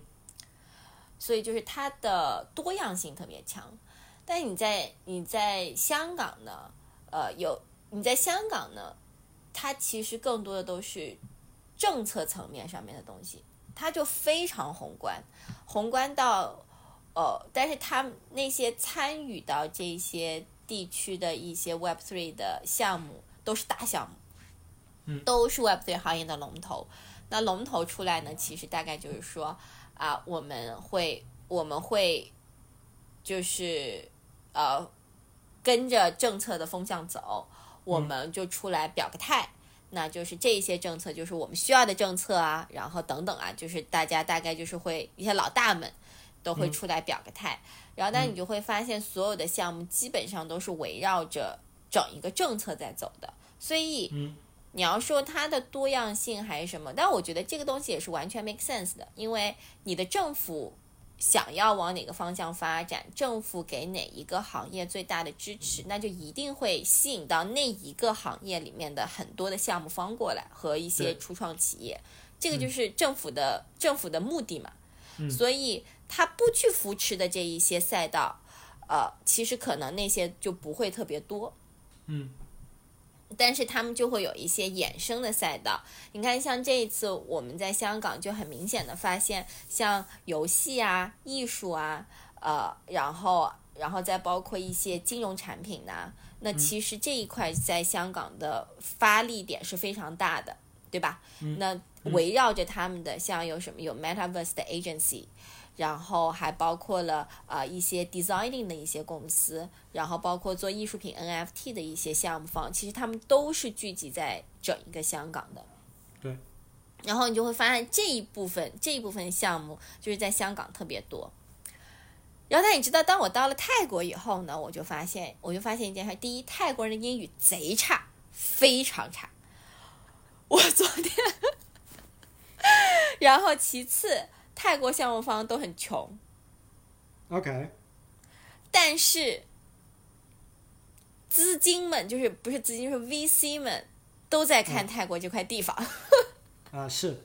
所以就是它的多样性特别强。但你在你在香港呢，呃，有你在香港呢，它其实更多的都是政策层面上面的东西，它就非常宏观，宏观到呃，但是他那些参与到这些地区的一些 Web Three 的项目都是大项目，嗯都是 Web Three 行业的龙头。那龙头出来呢，其实大概就是说啊，我们会我们会就是呃跟着政策的风向走，我们就出来表个态。那就是这一些政策就是我们需要的政策啊，然后等等啊，就是大家大概就是会一些老大们都会出来表个态，然后但你就会发现所有的项目基本上都是围绕着整一个政策在走的，所以嗯。你要说它的多样性还是什么，但我觉得这个东西也是完全 make sense 的，因为你的政府想要往哪个方向发展，政府给哪一个行业最大的支持，那就一定会吸引到那一个行业里面的很多的项目方过来和一些初创企业，这个就是政府的、政府的目的嘛。所以他不去扶持的这一些赛道，呃，其实可能那些就不会特别多。嗯但是他们就会有一些衍生的赛道。你看，像这一次我们在香港就很明显的发现，像游戏啊、艺术啊，呃，然后然后再包括一些金融产品呐、那其实这一块在香港的发力点是非常大的，对吧？那围绕着他们的，像有什么有 Metaverse 的 agency。然后还包括了呃一些 designing 的一些公司，然后包括做艺术品 NFT 的一些项目方，其实他们都是聚集在整一个香港的。对。然后你就会发现这一部分这一部分项目就是在香港特别多。然后，但你知道，当我到了泰国以后呢，我就发现，我就发现一件事：第一，泰国人的英语贼差，非常差。我昨天，然后其次，泰国项目方都很穷，，OK，但是资金们就是不是资金，就是 VC 们都在看泰国这块地方。啊是，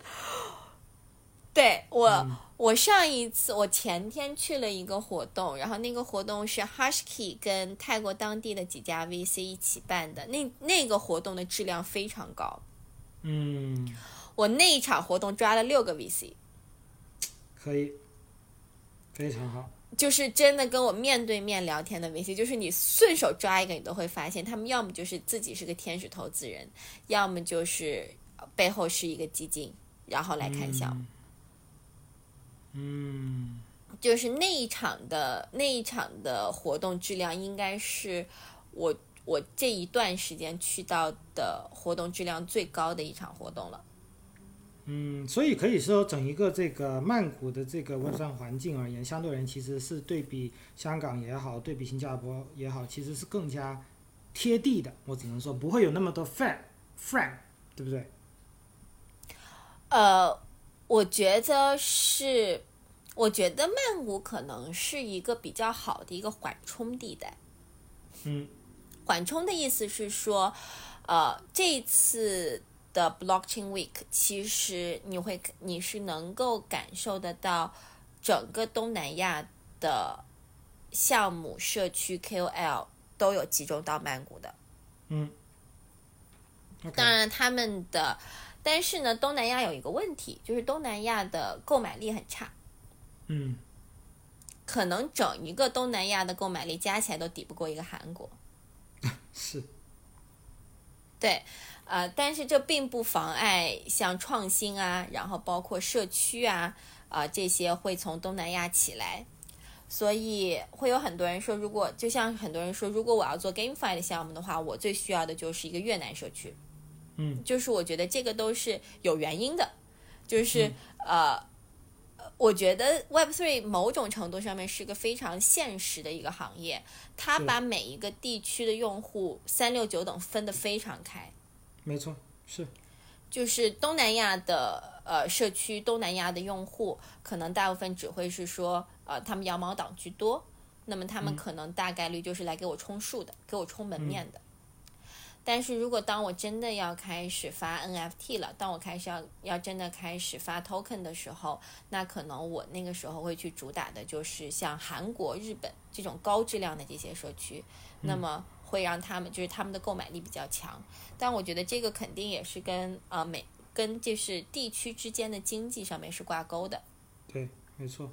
对我，我上一次我前天去了一个活动，然后那个活动是 Hushkey 跟泰国当地的几家 VC 一起办的，那那个活动的质量非常高。嗯，我那一场活动抓了六个 VC，可以，非常好，就是真的跟我面对面聊天的 VC，就是你顺手抓一个，你都会发现他们要么就是自己是个天使投资人，要么就是背后是一个基金，然后来看项目。嗯，就是那一场的那一场的活动质量，应该是我我这一段时间去到的活动质量最高的一场活动了。嗯，所以可以说，整一个这个曼谷的这个 Web 三环境而言，相对而言其实是对比香港也好，对比新加坡也好，其实是更加贴地的。我只能说，不会有那么多 fan friend，对不对？呃，我觉得是，我觉得曼谷可能是一个比较好的一个缓冲地带。嗯，缓冲的意思是说，呃，这一次。的 Blockchain Week，其实你会你是能够感受得到整个东南亚的项目社区 KOL 都有集中到曼谷的。嗯。当然，他们的，但是呢，东南亚有一个问题，就是东南亚的购买力很差。嗯。可能整一个东南亚的购买力加起来都抵不过一个韩国。是。对。呃，但是这并不妨碍像创新啊，然后包括社区啊，啊这些会从东南亚起来，所以会有很多人说，如果就像很多人说，如果我要做 GameFi 的项目的话，我最需要的就是一个越南社区。嗯，就是我觉得这个都是有原因的，就是呃，我觉得 Web3 某种程度上面是个非常现实的一个行业，它把每一个地区的用户三六九等分得非常开。没错，是，就是东南亚的呃社区，东南亚的用户可能大部分只会是说，呃，他们羊毛党居多，那么他们可能大概率就是来给我充数的，给我充门面的。但是如果当我真的要开始发 NFT 了，当我开始要要真的开始发 token 的时候，那可能我那个时候会去主打的就是像韩国、日本这种高质量的这些社区，那么。会让他们就是他们的购买力比较强，但我觉得这个肯定也是跟呃美跟就是地区之间的经济上面是挂钩的。对，没错。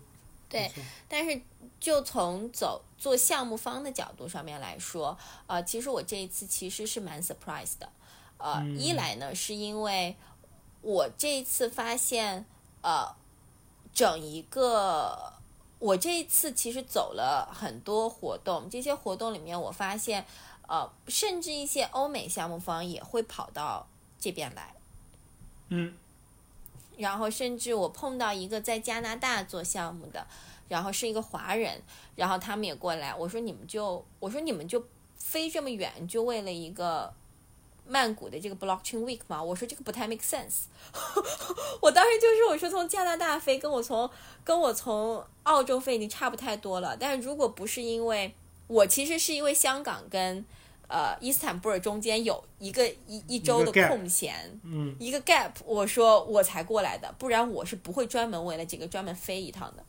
对，但是就从走做项目方的角度上面来说，呃，其实我这一次其实是蛮 surprise 的。呃，一来呢是因为我这一次发现，呃，整一个我这一次其实走了很多活动，这些活动里面我发现。呃，甚至一些欧美项目方也会跑到这边来，嗯，然后甚至我碰到一个在加拿大做项目的，然后是一个华人，然后他们也过来，我说你们就，我说你们就飞这么远，就为了一个曼谷的这个 Blockchain Week 嘛？我说这个不太 make sense，我当时就是我说从加拿大飞，跟我从跟我从澳洲飞已经差不太多了，但是如果不是因为。我其实是因为香港跟呃伊斯坦布尔中间有一个一一周的空闲，嗯，一个 gap，我说我才过来的，不然我是不会专门为了这个专门飞一趟的。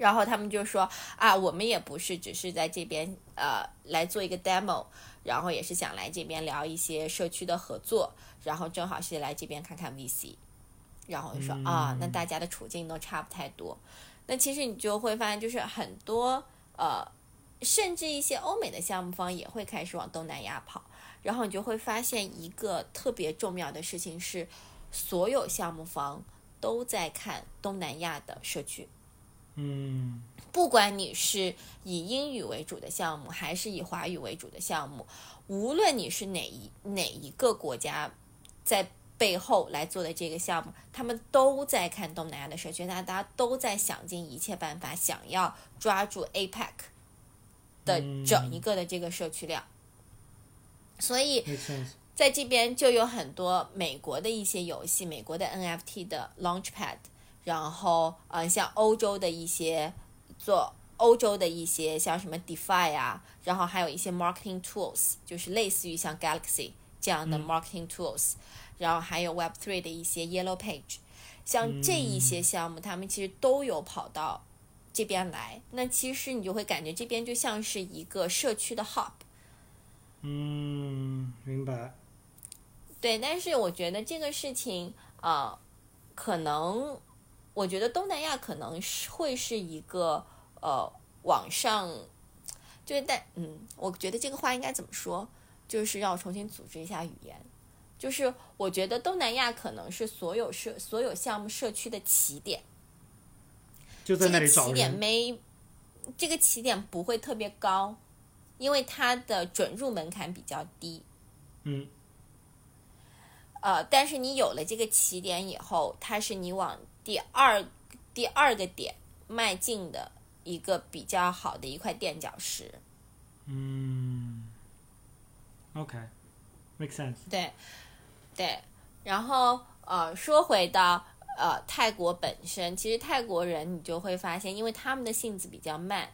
然后他们就说啊，我们也不是只是在这边呃来做一个 demo，然后也是想来这边聊一些社区的合作，然后正好是来这边看看 VC，然后就说啊，那大家的处境都差不太多。那其实你就会发现，就是很多呃。甚至一些欧美的项目方也会开始往东南亚跑，然后你就会发现一个特别重要的事情是，所有项目方都在看东南亚的社区。嗯，不管你是以英语为主的项目，还是以华语为主的项目，无论你是哪一哪一个国家在背后来做的这个项目，他们都在看东南亚的社区，那大家都在想尽一切办法，想要抓住 APEC。的整一个的这个社区量，所以在这边就有很多美国的一些游戏，美国的 NFT 的 Launchpad，然后嗯，像欧洲的一些做欧洲的一些像什么 DeFi 啊，然后还有一些 Marketing Tools，就是类似于像 Galaxy 这样的 Marketing Tools，然后还有 Web3 的一些 Yellow Page，像这一些项目，他们其实都有跑到。这边来，那其实你就会感觉这边就像是一个社区的 hub。嗯，明白。对，但是我觉得这个事情啊，可能我觉得东南亚可能是会是一个呃网上，就是但嗯，我觉得这个话应该怎么说？就是要重新组织一下语言。就是我觉得东南亚可能是所有社所有项目社区的起点。就在那里找这个起点人。没，这个起点不会特别高，因为它的准入门槛比较低。嗯呃，但是你有了这个起点以后，它是你往第二第二个点迈进的一个比较好的一块垫脚石。嗯，OK，make、sense。对，对，然后呃，说回到呃泰国本身，其实泰国人你就会发现，因为他们的性子比较慢，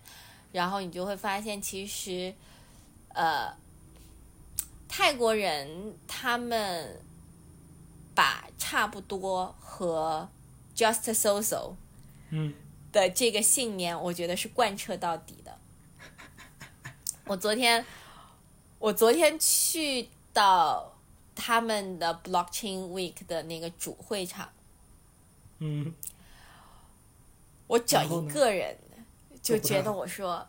然后你就会发现，其实呃泰国人他们把差不多和 Just So So 嗯的这个信念，我觉得是贯彻到底的。我昨天，我昨天去到他们的 Blockchain Week 的那个主会场，嗯，我整一个人就觉得我说，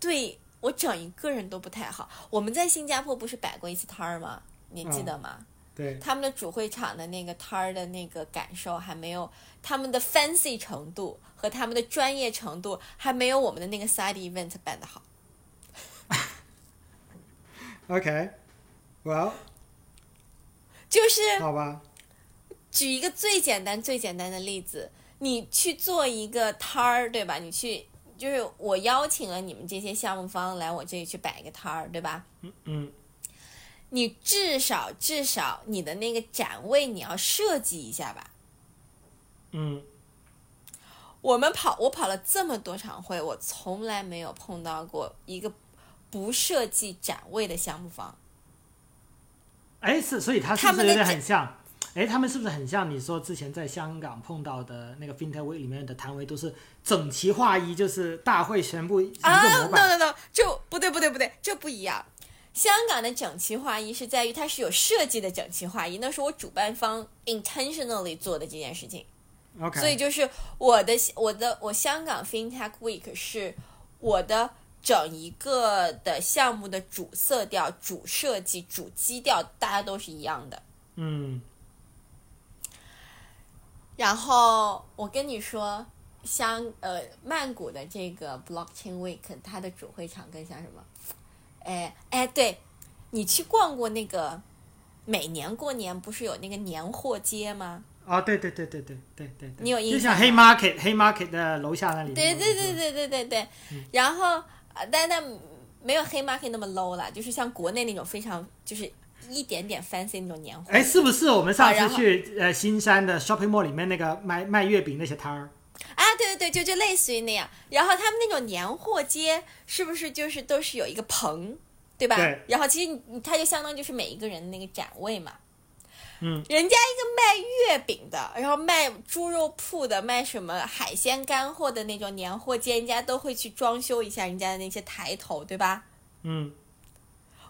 对我整一个人都不太好。我们在新加坡不是摆过一次摊儿吗？你记嗯得吗？对，他们的主会场的那个摊儿的那个感受还没有他们的 fancy 程度和他们的专业程度还没有我们的那个 side event 办得好。OK，Well，、就是好吧，举一个最简单、最简单的例子，你去做一个摊儿，对吧？你去就是我邀请了你们这些项目方来我这里去摆一个摊儿，对吧？嗯嗯你至少至少你的那个展位你要设计一下吧。嗯我们跑，我跑了这么多场会，我从来没有碰到过一个不设计展位的项目方。哎，是，所以他是他们的不是有点很像？哎，他们是不是很像你说之前在香港碰到的那个 FinTech Week 里面的摊位，都是整齐划一，就是大会全部一个啊，no 模板？no no，就不对不对不对，这不一样。香港的整齐划一是在于它是有设计的整齐划一，那是我主办方 intentionally 做的这件事情。OK，所以就是我的我的我香港 FinTech Week 是我的整一个的项目的主色调、主设计、主基调，大家都是一样的。嗯然后我跟你说，香呃曼谷的这个 Blockchain Week，它的主会场更像什么？哎哎，对，你去逛过那个每年过年不是有那个年货街吗？哦，对对对对对对对，对你有印象就像象黑 market 黑 market 的楼下那里。对对对。对对对对。然后呃，但但没有黑 market 那么 low 了，就是像国内那种非常就是一点点 fancy 那种年货。哎，是不是我们上次去呃新山的 shopping mall 里面那个卖卖月饼那些摊儿？啊，对对对，就就类似于那样。然后他们那种年货街是不是就是都是有一个棚，对吧？对然后其实你它就相当于就是每一个人的那个展位嘛。嗯。人家一个卖月饼的，然后卖猪肉铺的，卖什么海鲜干货的那种年货街，人家都会去装修一下人家的那些抬头，对吧？嗯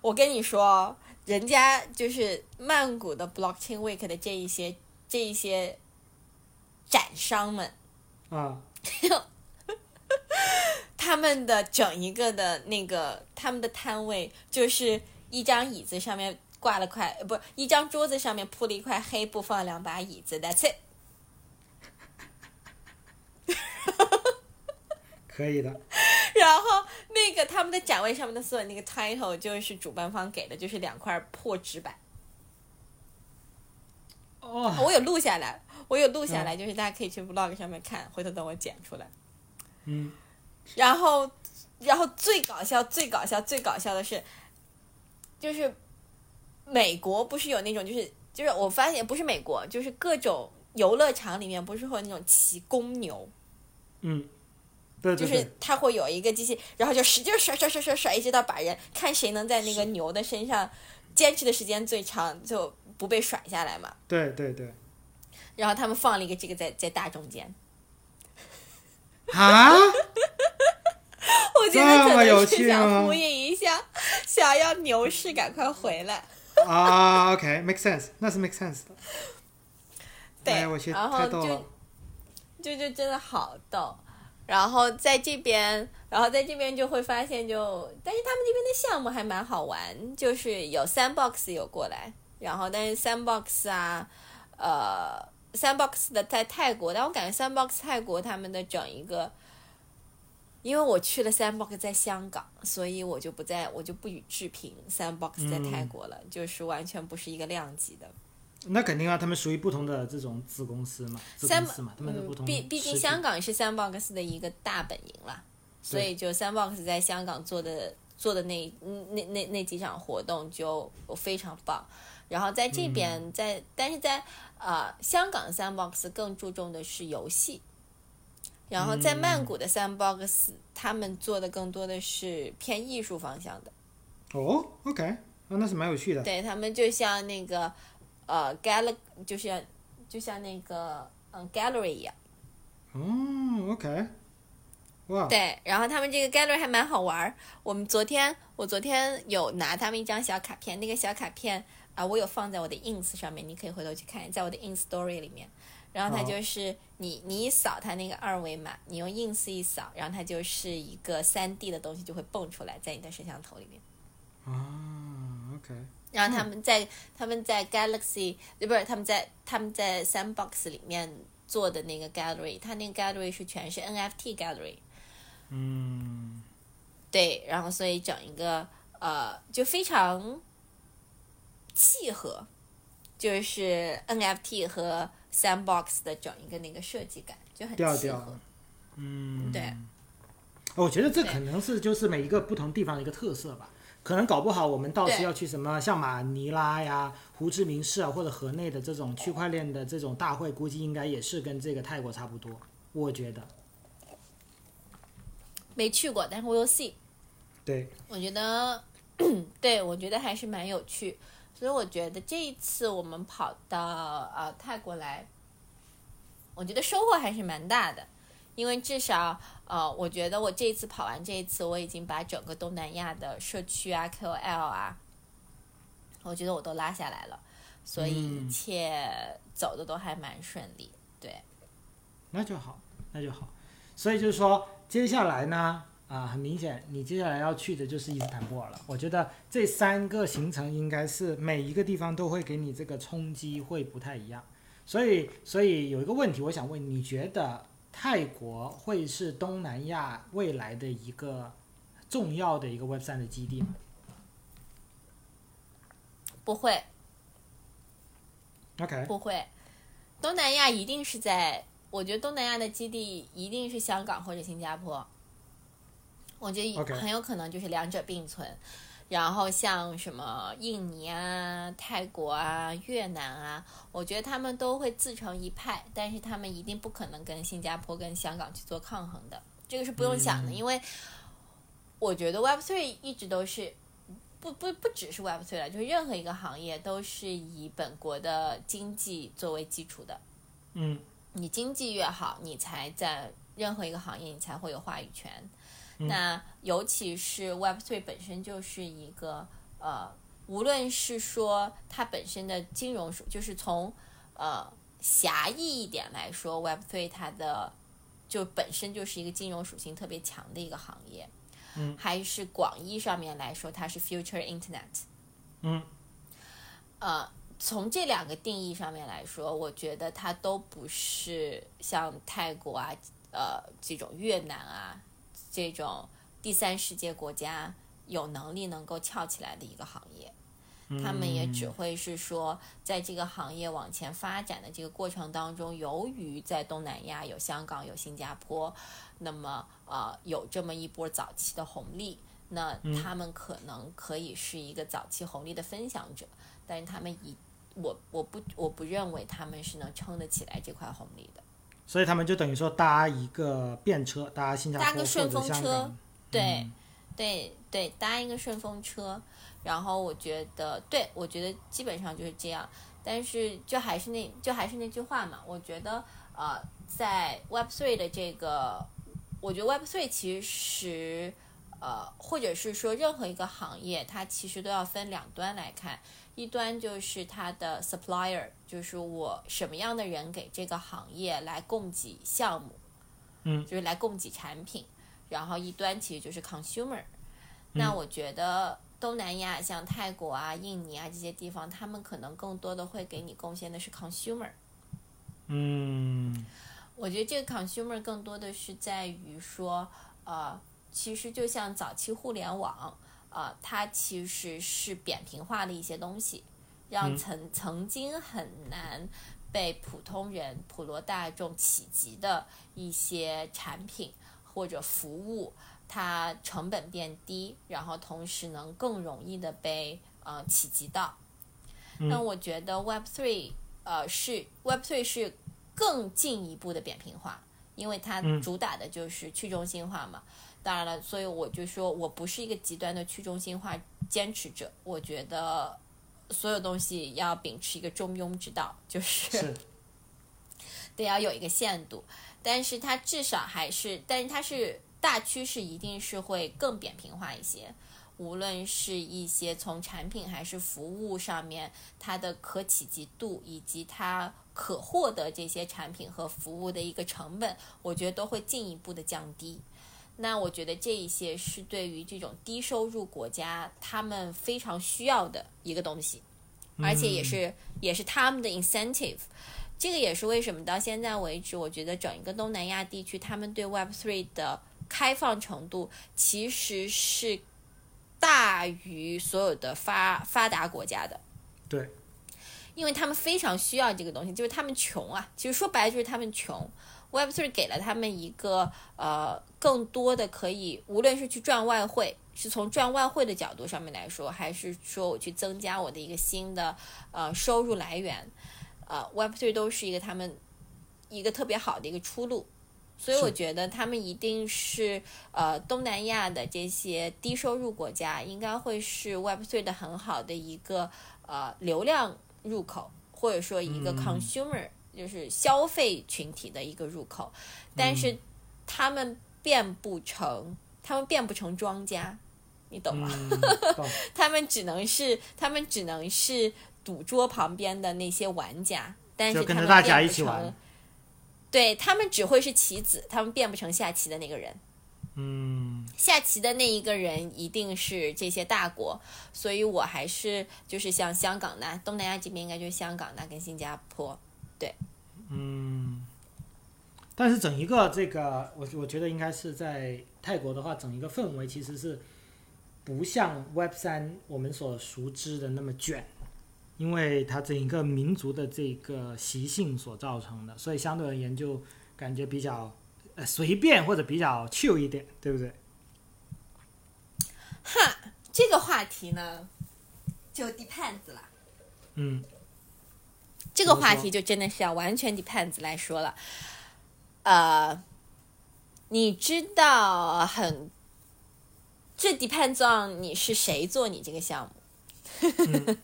我跟你说，人家就是曼谷的 Blockchain Week 的这一些这一些展商们，啊 他们的整一个的那个他们的摊位就是一张椅子上面挂了块，不是，一张桌子上面铺了一块黑布，放了两把椅子，That's it。可以的。然后那个他们的展位上面的所有那个 title 就是主办方给的，就是两块破纸板。哦，我有录下来，我有录下来，就是大家可以去 vlog 上面看，回头等我剪出来。嗯然后，然后最搞笑、最搞笑、最搞笑的是，就是美国不是有那种，就是就是我发现不是美国，就是各种游乐场里面不是会有那种骑公牛，嗯，对就是它会有一个机器，然后就使劲甩甩甩甩甩，一直到把人看谁能在那个牛的身上坚持的时间最长，就不被甩下来嘛。对对对。然后他们放了一个这个在在大中间，啊？我觉得可能是趣想呼应一下，想要牛市赶快回来。啊，OK，make、sense，那是 make sense 的。对，哎我去然后就。就就真的好逗。然后在这边，然后在这边就会发现就，但是他们这边的项目还蛮好玩，就是有 sandbox 有过来，然后但是 sandbox 啊，呃 Sandbox 的在泰国，但我感觉 Sandbox 泰国他们的整一个，因为我去了 Sandbox 在香港，所以我就不在我就不予置评 Sandbox 在泰国了，就是完全不是一个量级的。那肯定啊，他们属于不同的这种子公司嘛，子公司嘛，他们的不同。毕毕竟香港是 Sandbox 的一个大本营了，所以就 Sandbox 在香港做的做的那那那那几场活动就非常棒。然后在这边，在但是在呃香港的 Sandbox 更注重的是游戏，然后在曼谷的 Sandbox 他们做的更多的是偏艺术方向的。哦，OK，啊，那是蛮有趣的。对他们就像那个呃 Gal，就像就像那个嗯 Gallery 一样。哦，OK，哇。对，然后他们这个 Gallery 还蛮好玩儿。我们昨天我昨天有拿他们一张小卡片，那个小卡片。啊，我有放在我的 ins 上面，你可以回头去看，在我的 ins story 里面。然后它就是你，你一扫它那个二维码，你用 ins 一扫，然后它就是一个三 D 的东西就会蹦出来在你的摄像头里面。啊，OK。然后他们在他们在 Galaxy，不是他们在他们在 Sandbox 里面做的那个 gallery，它那个 gallery 是全是 NFT gallery。嗯。对，然后所以整一个呃就非常。契合，就是 NFT 和 Sandbox 的整一个那个设计感就很契合。嗯，对。我觉得这可能是就是每一个不同地方的一个特色吧。可能搞不好我们到时要去什么像马尼拉呀、胡志明市啊或者河内的这种区块链的这种大会，估计应该也是跟这个泰国差不多。我觉得。没去过，但是我有 see。对。我觉得，对我觉得还是蛮有趣。所以我觉得这一次我们跑到呃泰国来，我觉得收获还是蛮大的，因为至少呃，我觉得我这一次跑完这一次，我已经把整个东南亚的社区啊、KOL 啊，我觉得我都拉下来了，所以一切走的都还蛮顺利。对，那就好，那就好。所以就是说，接下来呢？啊，很明显，你接下来要去的就是伊斯坦布尔了。我觉得这三个行程应该是每一个地方都会给你这个冲击会不太一样。所以，所以有一个问题我想问，你觉得泰国会是东南亚未来的一个重要的一个 Web 三的基地吗？不会。OK。不会，东南亚一定是在，我觉得东南亚的基地一定是香港或者新加坡。我觉得很有可能就是两者并存，然后像什么印尼啊、泰国啊、越南啊，我觉得他们都会自成一派，但是他们一定不可能跟新加坡、跟香港去做抗衡的，这个是不用想的，因为我觉得 Web Three 一直都是不不不只是 Web Three 了，就是任何一个行业都是以本国的经济作为基础的。嗯，你经济越好，你才在任何一个行业你才会有话语权。那尤其是 Web Three 本身就是一个呃，无论是说它本身的金融属，就是从呃狭义一点来说，Web Three 它的就本身就是一个金融属性特别强的一个行业，嗯，还是广义上面来说，它是 Future Internet，嗯，呃，从这两个定义上面来说，我觉得它都不是像泰国啊，呃，这种越南啊。这种第三世界国家有能力能够翘起来的一个行业，他们也只会是说，在这个行业往前发展的这个过程当中，由于在东南亚有香港有新加坡，那么呃有这么一波早期的红利，那他们可能可以是一个早期红利的分享者，但是他们以我我不我不认为他们是能撑得起来这块红利的。所以他们就等于说搭一个便车，搭新加坡搭个顺风车，对，嗯，对对，搭一个顺风车。然后我觉得，对我觉得基本上就是这样。但是就还是那就还是那句话嘛，我觉得呃，在 Web Three 的这个，我觉得 Web Three 其实呃，或者是说任何一个行业，它其实都要分两端来看。一端就是它的 supplier，就是我什么样的人给这个行业来供给项目，嗯，就是来供给产品。然后一端其实就是 consumer。那我觉得东南亚像泰国啊、印尼啊这些地方，他们可能更多的会给你贡献的是 consumer。嗯我觉得这个 consumer 更多的是在于说，呃，其实就像早期互联网，呃，它其实是扁平化的一些东西，让嗯曾曾经很难被普通人、普罗大众企及的一些产品或者服务，它成本变低，然后同时能更容易的被呃企及到。嗯那我觉得 Web Three 呃是 Web Three 是更进一步的扁平化，因为它嗯主打的就是去中心化嘛。当然了，所以我就说我不是一个极端的去中心化坚持者，我觉得所有东西要秉持一个中庸之道，就是是 得要有一个限度，但是它至少还是，但是它是大趋势，一定是会更扁平化一些。无论是一些从产品还是服务上面，它的可企及度以及它可获得这些产品和服务的一个成本，我觉得都会进一步的降低。那我觉得这一些是对于这种低收入国家他们非常需要的一个东西，而且也是、也是他们的 incentive。这个也是为什么到现在为止，我觉得整一个东南亚地区，他们对 Web Three 的开放程度其实是大于所有的发发达国家的。对，因为他们非常需要这个东西，就是他们穷啊。其实说白了就是他们穷。Web Three 给了他们一个呃更多的可以，无论是去赚外汇，是从赚外汇的角度上面来说，还是说我去增加我的一个新的呃收入来源，呃，Web Three 都是一个他们一个特别好的一个出路。所以我觉得他们一定是呃东南亚的这些低收入国家，应该会是 Web Three 的很好的一个呃流量入口，或者说一个嗯 consumer、就是消费群体的一个入口，但是他们变不成，他们变不成庄家，你懂吗？嗯，懂，他们只能是他们只能是赌桌旁边的那些玩家，但是跟他们着大家变不成一起玩。对他们只会是棋子，他们变不成下棋的那个人。嗯。下棋的那一个人一定是这些大国，所以我还是就是像香港那东南亚这边应该就是香港那跟新加坡，对。嗯。但是整一个这个，我我觉得应该是在泰国的话，整一个氛围其实是不像 Web 三我们所熟知的那么卷，因为它整一个民族的这个习性所造成的，所以相对而言就感觉比较呃随便或者比较 chill 一点，对不对？哈这个话题呢就 depends 了。嗯这个话题就真的是要完全 depends 来说了。呃，你知道很，这 depends on 你是谁做你这个项目。嗯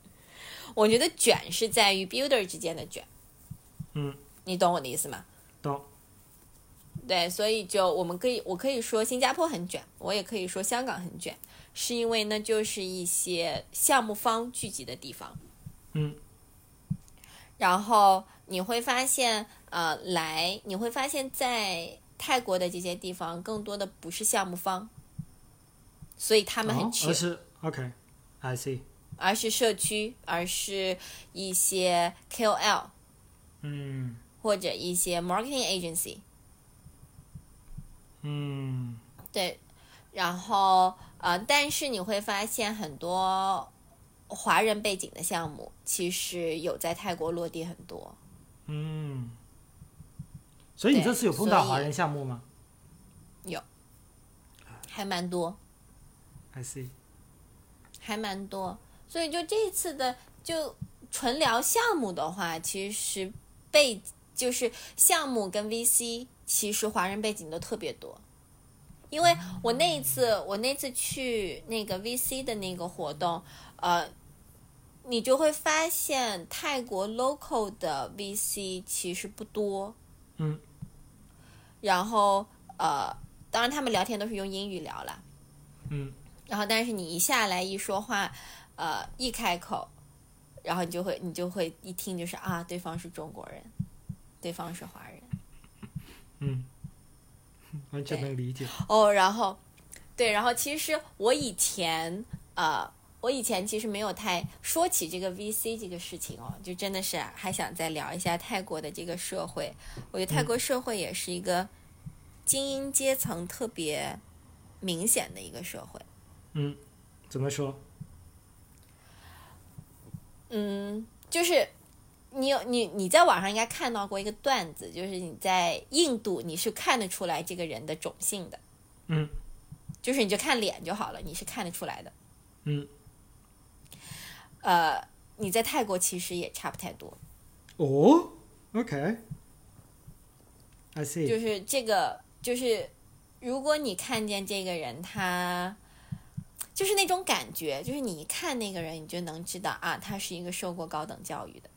我觉得卷是在于 builder 之间的卷。嗯，你懂我的意思吗？懂。对，所以就我们可以，我可以说新加坡很卷，我也可以说香港很卷，是因为呢，就是一些项目方聚集的地方。嗯然后你会发现，呃，来你会发现在泰国的这些地方，更多的不是项目方，所以他们很哦缺，而是 OK，I see。而是社区，而是一些 KOL 嗯或者一些 marketing agency。嗯对，然后呃，但是你会发现很多华人背景的项目，其实有在泰国落地很多。嗯。所以你这次有碰到华人项目吗有还蛮多，？I see。还蛮多。所以就这次的就纯聊项目的话，其实背就是项目跟 VC，其实华人背景都特别多。因为我那一次，我那次去那个 VC 的那个活动，呃，你就会发现泰国 local 的 VC 其实不多。嗯。然后呃，当然他们聊天都是用英语聊啦。嗯然后但是你一下来一说话，呃，一开口，然后你就会你就会一听就是啊，对方是中国人，对方是华人。嗯，完全能理解。哦，然后，对，然后其实我以前呃，我以前其实没有太说起这个 VC 这个事情哦，就真的是还想再聊一下泰国的这个社会。我觉得泰国社会也是一个精英阶层特别明显的一个社会。嗯，怎么说？嗯，就是你有你你在网上应该看到过一个段子，就是你在印度你是看得出来这个人的种姓的。嗯，就是你就看脸就好了，你是看得出来的。嗯。呃，你在泰国其实也差不太多。哦，OK，I see。就是这个，就是如果你看见这个人，他就是那种感觉，就是你一看那个人，你就能知道啊，他是一个受过高等教育的。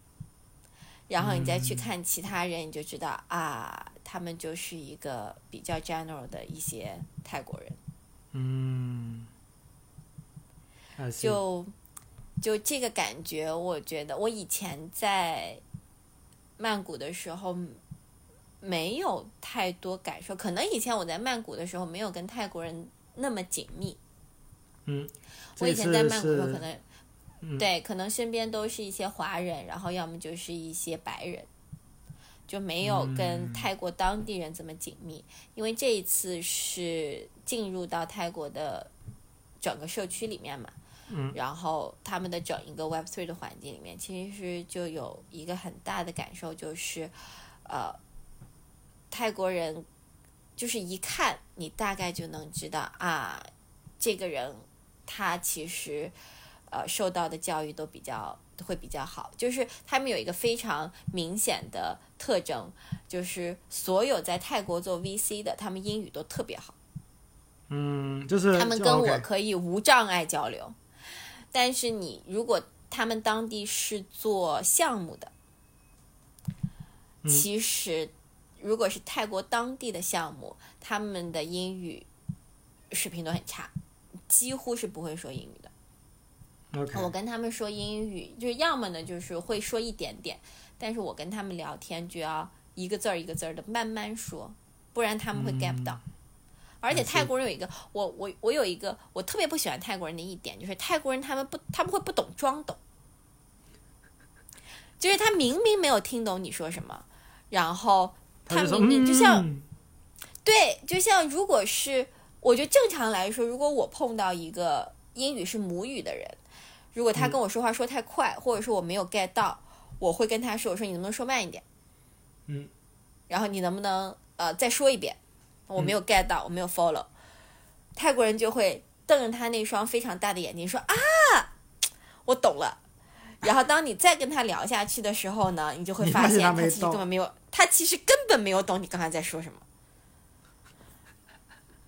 然后你再去看其他人，你就知道啊，他们就是一个比较 general 的一些泰国人。嗯，就。就这个感觉，我觉得我以前在曼谷的时候没有太多感受，可能以前我在曼谷的时候没有跟泰国人那么紧密。嗯，我以前在曼谷的时候可能对，可能身边都是一些华人，然后要么就是一些白人，就没有跟泰国当地人这么紧密。因为这一次是进入到泰国的整个社区里面嘛。然后他们的整一个 Web Three 的环境里面，其实就有一个很大的感受，就是，呃，泰国人就是一看你大概就能知道啊，这个人他其实呃受到的教育都比较会比较好，就是他们有一个非常明显的特征，就是所有在泰国做 VC 的，他们英语都特别好。嗯，就是他们跟我可以无障碍交流。但是你如果他们当地是做项目的，其实如果是泰国当地的项目，他们的英语水平都很差，几乎是不会说英语的。我跟他们说英语，就是要么呢就是会说一点点，但是我跟他们聊天就要一个字儿一个字儿的慢慢说，不然他们会 get 不到。而且泰国人有一个，我我我有一个我特别不喜欢泰国人的一点，就是泰国人他们不他们会不懂装懂，就是他明明没有听懂你说什么，然后他明明就像，对，就像如果是我觉得正常来说，如果我碰到一个英语是母语的人，如果他跟我说话说太快，或者说我没有 get 到，我会跟他说，我说你能不能说慢一点，嗯，然后你能不能呃再说一遍。我没有 get 到，我没有 follow，泰国人就会瞪着他那双非常大的眼睛说啊，我懂了。然后当你再跟他聊下去的时候呢，你就会发现他其实根本没有，他其实根本没有懂你刚才在说什么。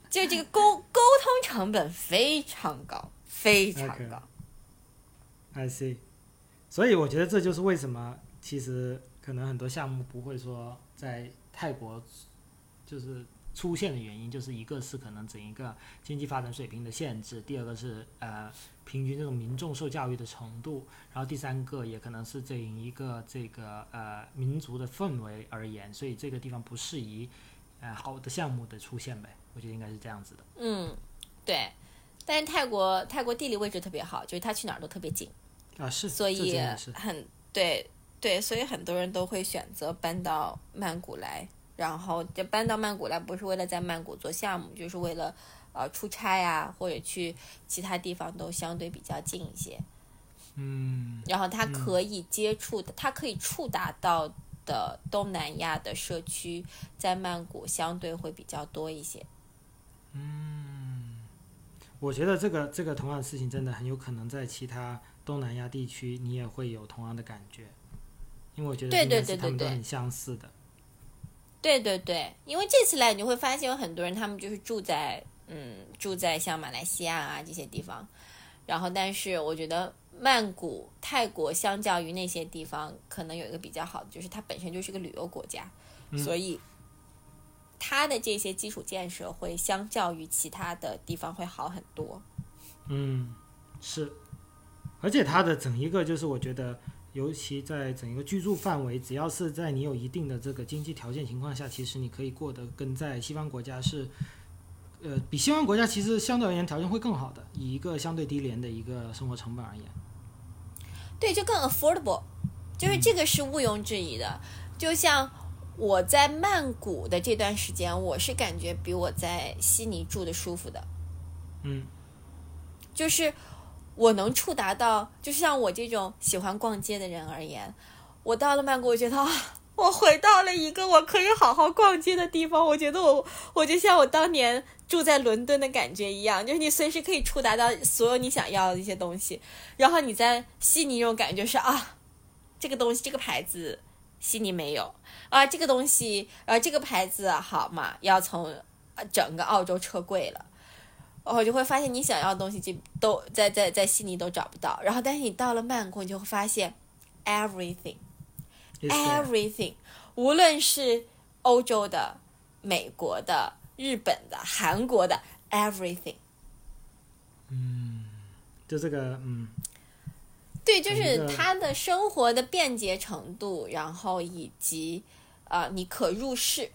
就这个沟沟通成本非常高，非常高。I see，所以我觉得这就是为什么其实可能很多项目不会说在泰国就是。出现的原因就是一个是可能整一个经济发展水平的限制，第二个是呃平均这种民众受教育的程度，然后第三个也可能是整一个这个呃民族的氛围而言，所以这个地方不适宜呃好的项目的出现呗，我觉得应该是这样子的。嗯，对，但是泰国泰国地理位置特别好，就是它去哪儿都特别近啊，是，所以很对对，所以很多人都会选择搬到曼谷来。然后就搬到曼谷来，不是为了在曼谷做项目，就是为了，呃，出差啊，或者去其他地方都相对比较近一些。嗯。然后他可以接触的，他可以触达到的东南亚的社区，在曼谷相对会比较多一些。嗯，我觉得这个这个同样的事情真的很有可能在其他东南亚地区，你也会有同样的感觉，因为我觉得对对对对对，很相似的。对对对，因为这次来你会发现有很多人，他们就是住在嗯住在像马来西亚啊这些地方，然后但是我觉得曼谷泰国相较于那些地方，可能有一个比较好的，就是它本身就是个旅游国家，所以它的这些基础建设会相较于其他的地方会好很多。嗯，是，而且它的整一个就是我觉得。尤其在整一个居住范围，只要是在你有一定的这个经济条件情况下，其实你可以过得跟在西方国家是呃，比西方国家其实相对而言条件会更好的，以一个相对低廉的一个生活成本而言。对，就更 affordable，就是这个是毋庸置疑的。就像我在曼谷的这段时间，我是感觉比我在悉尼住的舒服的。嗯，就是我能触达到，就像我这种喜欢逛街的人而言，我到了曼谷，我觉得啊，我回到了一个我可以好好逛街的地方。我觉得我，我就像我当年住在伦敦的感觉一样，就是你随时可以触达到所有你想要的一些东西。然后你在悉尼那种感觉是啊，这个东西这个牌子悉尼没有啊，这个东西啊这个牌子好嘛，要从整个澳洲撤柜了。我就会发现你想要的东西就都在在在悉尼都找不到，然后但是你到了曼谷，你就会发现 everything Is there- everything，无论是欧洲的、美国的、日本的、韩国的 everything，嗯就这个，嗯，对，就是一个它的生活的便捷程度，然后以及呃你可入世。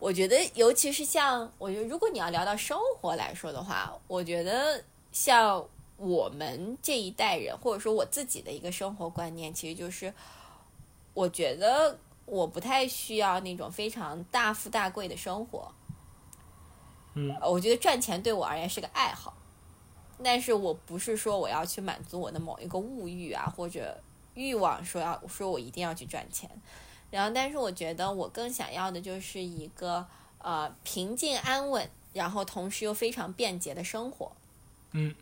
我觉得，尤其是像我觉得，如果你要聊到生活来说的话，我觉得像我们这一代人，或者说我自己的一个生活观念，其实就是，我觉得我不太需要那种非常大富大贵的生活。嗯呃，我觉得赚钱对我而言是个爱好，但是我不是说我要去满足我的某一个物欲啊，或者欲望，说要说我一定要去赚钱。然后，但是我觉得我更想要的就是一个呃平静安稳，然后同时又非常便捷的生活。嗯，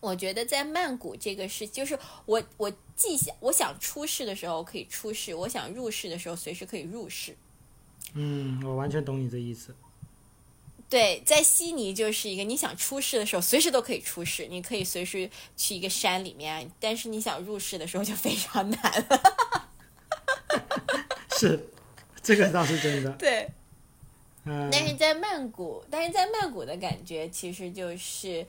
我觉得在曼谷这个是，就是我我既想我想出世的时候可以出世，我想入世的时候随时可以入世。嗯，我完全懂你这意思。对，在悉尼就是一个你想出世的时候随时都可以出世，你可以随时去一个山里面，但是你想入世的时候就非常难了。是，这个倒是真的。对。嗯，但是在曼谷，但是在曼谷的感觉其实就是，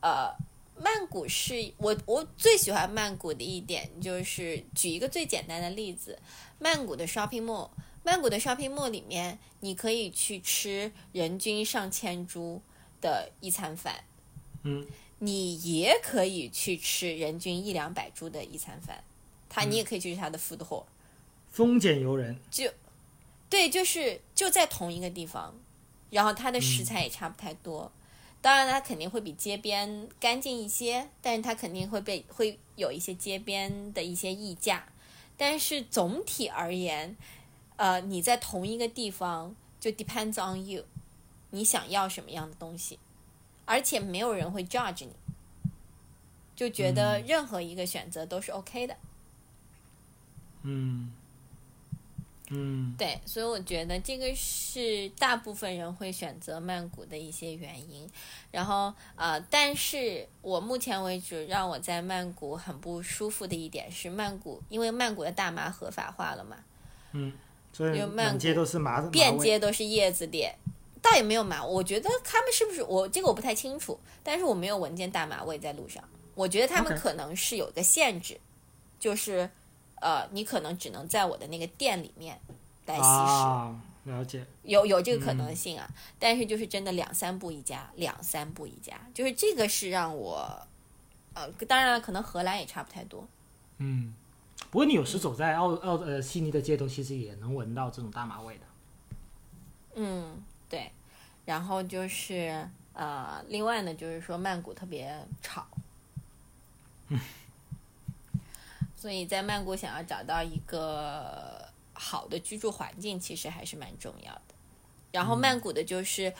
呃，曼谷是我我最喜欢曼谷的一点就是，举一个最简单的例子，曼谷的 shopping mall，曼谷的 shopping mall 里面，你可以去吃人均上千铢的一餐饭，嗯，你也可以去吃人均一两百铢的一餐饭，它你也可以去吃它的 food hall。丰俭由人。就对，就是就在同一个地方，然后它的食材也差不太多。当然，它肯定会比街边干净一些，但是它肯定会被会有一些街边的一些溢价。但是总体而言，呃，你在同一个地方就 depends on you，你想要什么样的东西，而且没有人会 judge 你，就觉得任何一个选择都是 OK 的。嗯嗯对，所以我觉得这个是大部分人会选择曼谷的一些原因。然后呃，但是我目前为止让我在曼谷很不舒服的一点是，曼谷因为曼谷的大麻合法化了嘛，嗯，所以因为曼满街都是麻麻遍。街都是叶子店，倒也没有麻。我觉得他们是不是我这个我不太清楚，但是我没有闻见大麻味在路上。我觉得他们可能是有一个限制就是呃，你可能只能在我的那个店里面来吸食。啊，了解。有有这个可能性啊，但是就是真的两三步一家，两三步一家，就是这个是让我，呃，当然了，可能荷兰也差不太多。嗯，不过你有时走在澳澳呃悉尼的街头，其实也能闻到这种大麻味的。嗯，对。然后就是呃，另外呢，就是说曼谷特别吵，所以在曼谷想要找到一个好的居住环境，其实还是蛮重要的。然后曼谷的就是、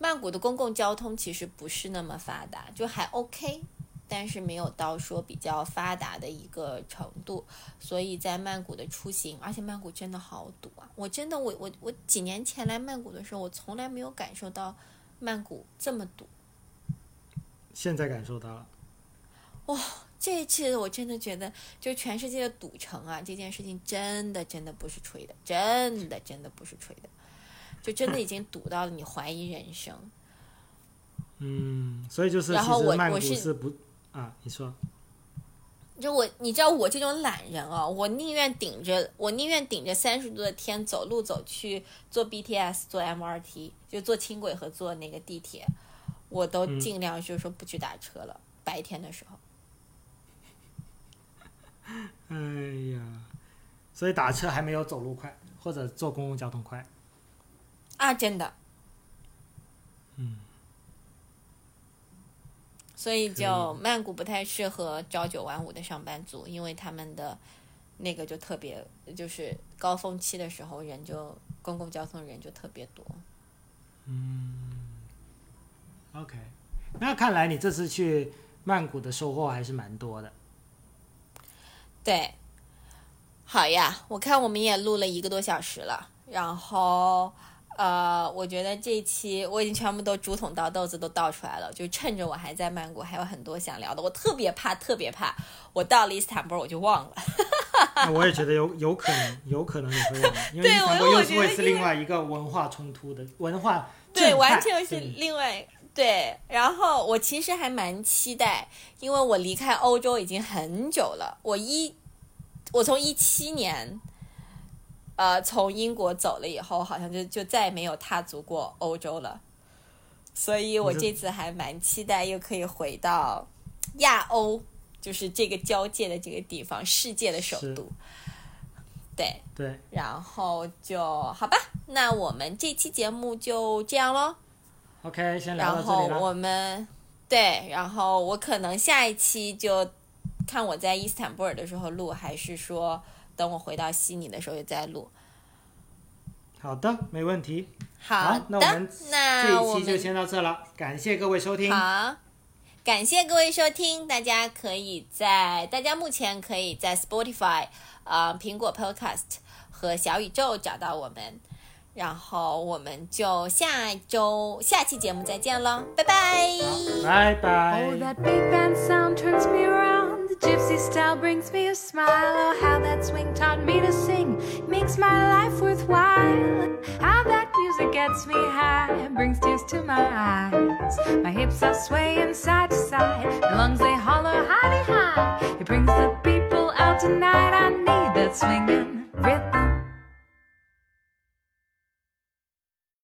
曼谷的公共交通其实不是那么发达，就还 OK，但是没有到说比较发达的一个程度。所以在曼谷的出行，而且曼谷真的好堵啊！我真的，我我我几年前来曼谷的时候，我从来没有感受到曼谷这么堵。现在感受到了。这一次我真的觉得，就全世界的赌城啊，这件事情真的真的不是吹的，真的真的不是吹的，就真的已经堵到了你怀疑人生。嗯，所以就是然后我我是是不啊？你说就我，你知道我这种懒人啊，我宁愿顶着我宁愿顶着三十度的天走路走去坐 BTS、坐 MRT，就坐轻轨和坐那个地铁，我都尽量就是说不去打车了。白天的时候，哎呀，所以打车还没有走路快，或者坐公共交通快啊！真的，嗯。所以就曼谷不太适合朝九晚五的上班族，因为他们的那个就特别，就是高峰期的时候人就公共交通人就特别多。嗯，OK，那看来你这次去曼谷的收获还是蛮多的。对，好呀，我看我们也录了一个多小时了，然后。呃，我觉得这期我已经全部都竹筒倒豆子都倒出来了，就趁着我还在曼谷，还有很多想聊的。我特别怕，特别怕，我到了伊斯坦布尔我就忘了。我也觉得有有可能，有可能你会忘，因为伊斯坦布尔又是会是另外一个文化冲突的文化。对，完全是另外对。然后我其实还蛮期待，因为我离开欧洲已经很久了，我一我从一七年。呃，从英国走了以后，好像就就再也没有踏足过欧洲了，所以我这次还蛮期待，又可以回到亚欧，就是这个交界的这个地方，世界的首都。对对，然后就好吧，那我们这期节目就这样喽。OK，先聊到这里然后我们对，然后我可能下一期就看我在伊斯坦布尔的时候录，还是说。等我回到悉尼的时候再录。好的，没问题。好的，那我们这一期就先到这了，感谢各位收听。好，感谢各位收听，大家可以在大家目前可以在 Spotify、呃苹果 Podcast 和小宇宙找到我们，然后我们就下周下期节目再见了，拜拜，拜拜。The gypsy style brings me a smile. Oh, how that swing taught me to sing makes my life worthwhile. How that music gets me high, brings tears to my eyes. My hips are swaying side to side, my lungs they holler high high. It brings the people out tonight. I need that swinging.